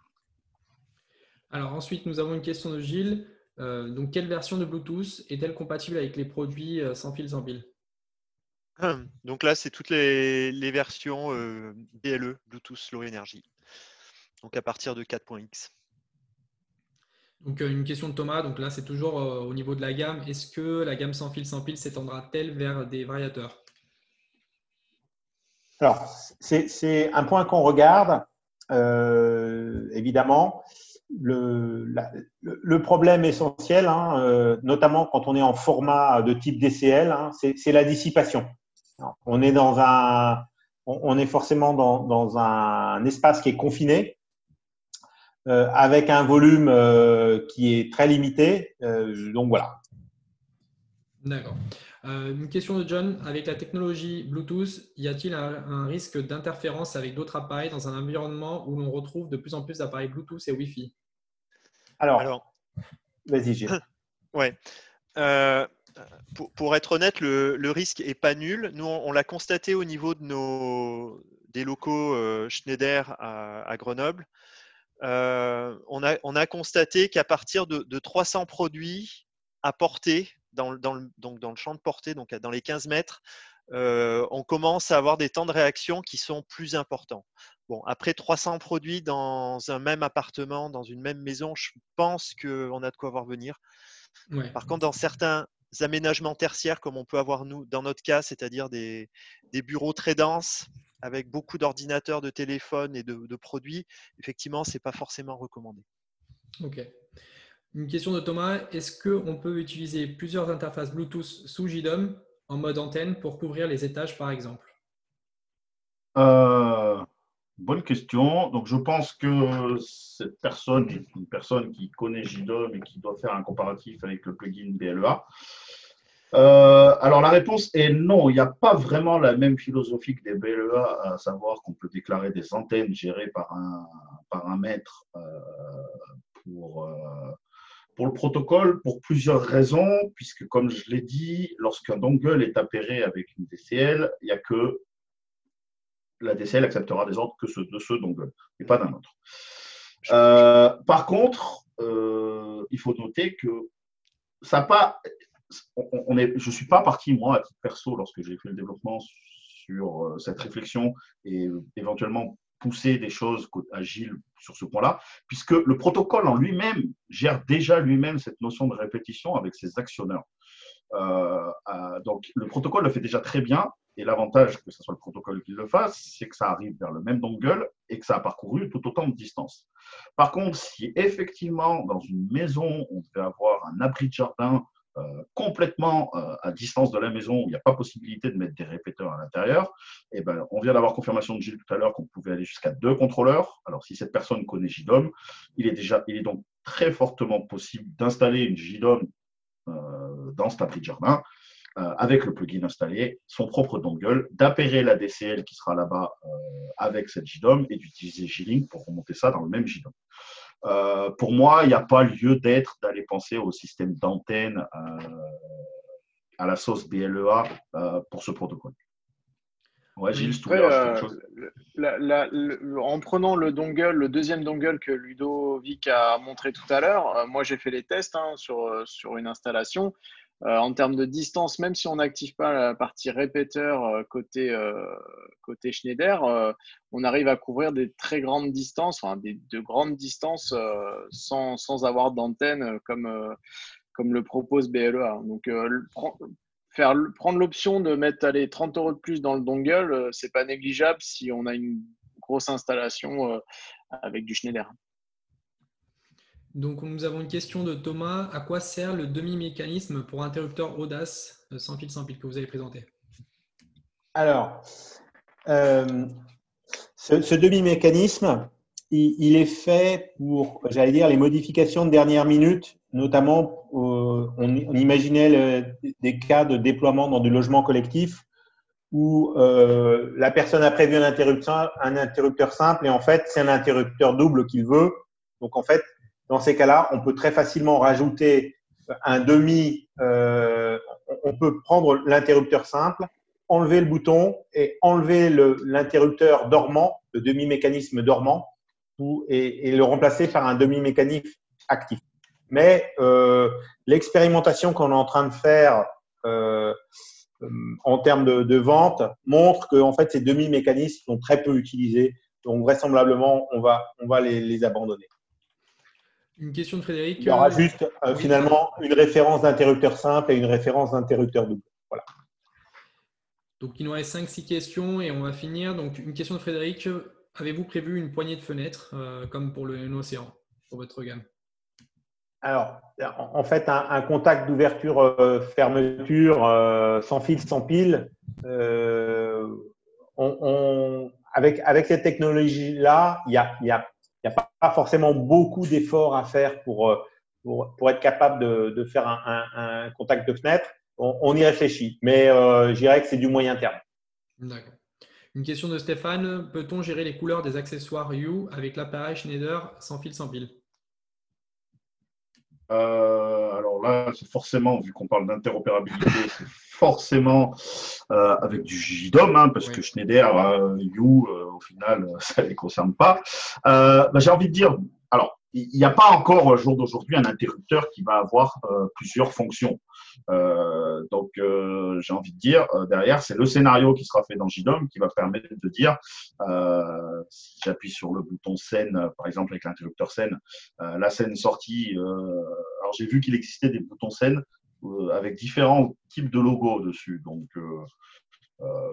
Alors ensuite, nous avons une question de Gilles. Euh, donc, quelle version de Bluetooth est-elle compatible avec les produits euh, sans fil sans pile <clears throat> Donc là, c'est toutes les, versions euh, BLE, Bluetooth Low Energy. Donc à partir de 4.x. Donc une question de Thomas. Donc là, c'est toujours au niveau de la gamme. Est-ce que la gamme sans fil sans pile s'étendra-t-elle vers des variateurs? Alors, c'est un point qu'on regarde, évidemment le, problème essentiel, hein, euh, notamment quand on est en format de type DCL, hein, c'est la dissipation. on est dans un, on, est forcément dans, un espace qui est confiné, euh, avec un volume euh, qui est très limité. donc voilà. D'accord. Une question de John. Avec la technologie Bluetooth, y a-t-il un, risque d'interférence avec d'autres appareils dans un environnement où l'on retrouve de plus en plus d'appareils Bluetooth et Wi-Fi? Alors, vas-y, Gilles. <laughs> ouais. Euh, pour, être honnête, le, risque est pas nul. Nous, on, l'a constaté au niveau de nos, des locaux Schneider à, Grenoble. on, a, on, a, constaté qu'à partir de, de, 300 produits à portée, dans, dans, le, donc dans le champ de portée, donc dans les 15 mètres, on commence à avoir des temps de réaction qui sont plus importants. Bon, après 300 produits dans un même appartement, dans une même maison, je pense qu'on a de quoi voir venir. Par contre, dans certains aménagements tertiaires, comme on peut avoir nous, dans notre cas, c'est-à-dire des, bureaux très denses, avec beaucoup d'ordinateurs, de téléphones et de, produits, effectivement, ce n'est pas forcément recommandé. Ok. Une question de Thomas. Est-ce qu'on peut utiliser plusieurs interfaces Bluetooth sous JDOM en mode antenne pour couvrir les étages, par exemple? Euh, Bonne question. Donc, je pense que cette personne une personne qui connaît JDOM et qui doit faire un comparatif avec le plugin BLEA. Euh, alors, la réponse est non. Il n'y a pas vraiment la même philosophie que des BLEA, à savoir qu'on peut déclarer des antennes gérées par un, par maître euh, pour, pour le protocole, pour plusieurs raisons, puisque, comme je l'ai dit, lorsqu'un dongle est appairé avec une DCL, il n'y a que la DCL acceptera des ordres que ceux de ce dongle, et pas d'un autre. Euh, par contre, euh, il faut noter que ça pas. On est, je ne suis pas parti, moi, à titre perso, lorsque j'ai fait le développement sur euh, cette réflexion et éventuellement pousser des choses agiles sur ce point-là, puisque le protocole en lui-même gère déjà lui-même cette notion de répétition avec ses actionneurs. donc, le protocole le fait déjà très bien et l'avantage que ce soit le protocole qui le fasse, c'est que ça arrive vers le même dongle et que ça a parcouru tout autant de distance. Par contre, si effectivement, dans une maison, on devait avoir un abri de jardin euh, complètement euh, à distance de la maison, où il n'y a pas possibilité de mettre des répéteurs à l'intérieur, eh ben, on vient d'avoir confirmation de Gilles tout à l'heure qu'on pouvait aller jusqu'à deux contrôleurs. Alors, si cette personne connaît JDOM, il est, déjà, il est donc très fortement possible d'installer une JDOM euh, dans cet abri de jardin avec le plugin installé, son propre dongle, d'appairer la DCL qui sera là-bas avec cette JDOM et d'utiliser G-Link pour remonter ça dans le même JDOM. Euh, pour moi, il n'y a pas lieu d'être d'aller penser au système d'antenne à la sauce BLEA pour ce protocole. Ouais, Gilles, en prenant le dongle, le deuxième dongle que Ludovic a montré tout à l'heure, moi j'ai fait les tests hein, sur, sur une installation. Euh, en termes de distance, même si on n'active pas la partie répéteur euh, côté, euh, côté Schneider, on arrive à couvrir des très grandes distances, enfin des, de grandes distances sans, sans, avoir d'antenne comme, comme le propose BLEA. Donc, faire, prendre l'option de mettre allez, 30 euros de plus dans le dongle, c'est pas négligeable si on a une grosse installation avec du Schneider. Donc, nous avons une question de Thomas. À quoi sert le demi-mécanisme pour interrupteur Audace euh, sans fil sans pile que vous avez présenté? Alors, euh, ce, demi-mécanisme, il, est fait pour, j'allais dire, les modifications de dernière minute, notamment, euh, on, imaginait des cas de déploiement dans du logement collectif où la personne a prévu un interrupteur, un interrupteur simple et en fait, c'est un interrupteur double qu'il veut. Donc, en fait, dans ces cas-là, on peut très facilement rajouter un demi. Euh, on peut prendre l'interrupteur simple, enlever le bouton et enlever l'interrupteur dormant, le demi-mécanisme dormant, et, le remplacer par un demi-mécanisme actif. Mais euh, l'expérimentation qu'on est en train de faire euh, en termes de, vente montre que en fait, ces demi-mécanismes sont très peu utilisés. Donc, vraisemblablement, on va, on va les abandonner. Une question de Frédéric. Il y aura juste euh, finalement une référence d'interrupteur simple et une référence d'interrupteur double. Voilà. Donc il nous reste 5-6 questions et on va finir. Donc une question de Frédéric. Avez-vous prévu une poignée de fenêtres euh, comme pour l'océan pour votre gamme? Alors, en fait, un, contact d'ouverture-fermeture euh, sans fil, sans pile, avec, avec cette technologie-là, il y a, y a n'y a pas, forcément beaucoup d'efforts à faire pour, euh, être capable de, faire un, contact de fenêtre. On, y réfléchit, mais euh, je dirais que c'est du moyen terme. D'accord. Une question de Stéphane. Peut-on gérer les couleurs des accessoires U avec l'appareil Schneider sans fil sans pile euh, alors là, c'est forcément, vu qu'on parle d'interopérabilité, c'est forcément euh, avec du JDOM, hein, parce que Schneider, euh, You, au final, <laughs> ça ne les concerne pas. Bah, j'ai envie de dire, alors, il n'y a pas encore, au jour d'aujourd'hui, un interrupteur qui va avoir plusieurs fonctions. Euh, donc, euh, j'ai envie de dire, euh, derrière, c'est le scénario qui sera fait dans JDOM qui va permettre de dire, si j'appuie sur le bouton scène, par exemple avec l'interrupteur scène, la scène sortie, alors j'ai vu qu'il existait des boutons scène avec différents types de logos dessus. Donc,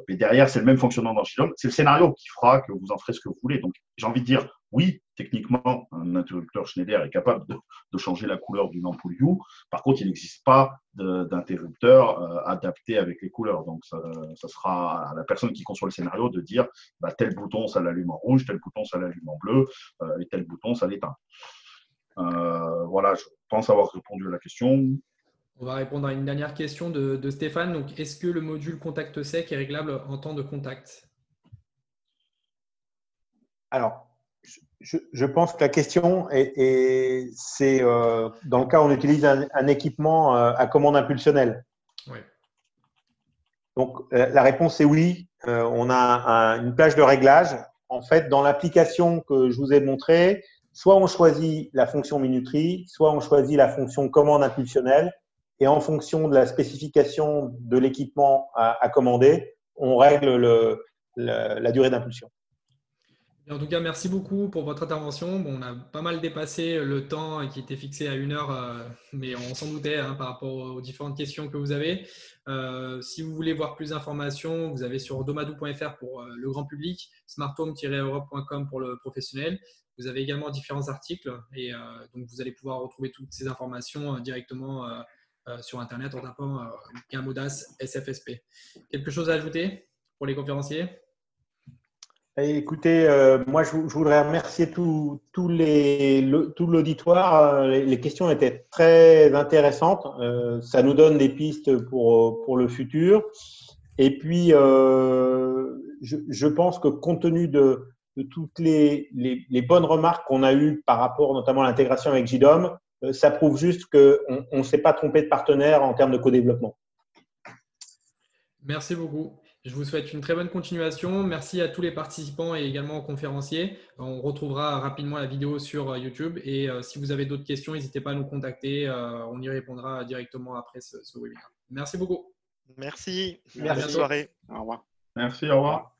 mais derrière, c'est le même fonctionnement dans Shilom. C'est le scénario qui fera que vous en ferez ce que vous voulez. Donc, j'ai envie de dire, oui, techniquement, un interrupteur Schneider est capable de, changer la couleur d'une ampoule You. Par contre, il n'existe pas d'interrupteur euh, adapté avec les couleurs. Donc, ça, sera à la personne qui conçoit le scénario de dire, bah, tel bouton, ça l'allume en rouge, tel bouton, ça l'allume en bleu, euh, et tel bouton, ça l'éteint. voilà, je pense avoir répondu à la question. On va répondre à une dernière question de, Stéphane. Donc, est-ce que le module contact sec est réglable en temps de contact? Alors, je, pense que la question est, c'est euh, dans le cas où on utilise un, équipement euh, à commande impulsionnelle. Oui. Donc, euh, la réponse est oui. on a une plage de réglage. En fait, dans l'application que je vous ai montrée, soit on choisit la fonction minuterie, soit on choisit la fonction commande impulsionnelle et en fonction de la spécification de l'équipement à, commander, on règle le, la durée d'impulsion. En tout cas, merci beaucoup pour votre intervention. Bon, on a pas mal dépassé le temps qui était fixé à une heure, euh, mais on s'en doutait hein, par rapport aux différentes questions que vous avez. Euh, si vous voulez voir plus d'informations, vous avez sur domadou.fr pour euh, le grand public, smarthome-europe.com pour le professionnel. Vous avez également différents articles et donc vous allez pouvoir retrouver toutes ces informations directement euh, sur Internet en tapant audace SFSP. Quelque chose à ajouter pour les conférenciers? Écoutez, euh, moi je, voudrais remercier tout, l'auditoire. Euh, les, questions étaient très intéressantes. ça nous donne des pistes pour, le futur. Et puis, je, pense que compte tenu de, toutes les, bonnes remarques qu'on a eues par rapport notamment à l'intégration avec JDOM, euh, ça prouve juste qu'on ne s'est pas trompé de partenaire en termes de co-développement. Merci beaucoup. Je vous souhaite une très bonne continuation. Merci à tous les participants et également aux conférenciers. On retrouvera rapidement la vidéo sur euh, YouTube. Et euh, si vous avez d'autres questions, n'hésitez pas à nous contacter. on y répondra directement après ce, webinaire. Merci beaucoup. Merci. Merci. Bonne soirée. Au revoir. Merci. Au revoir.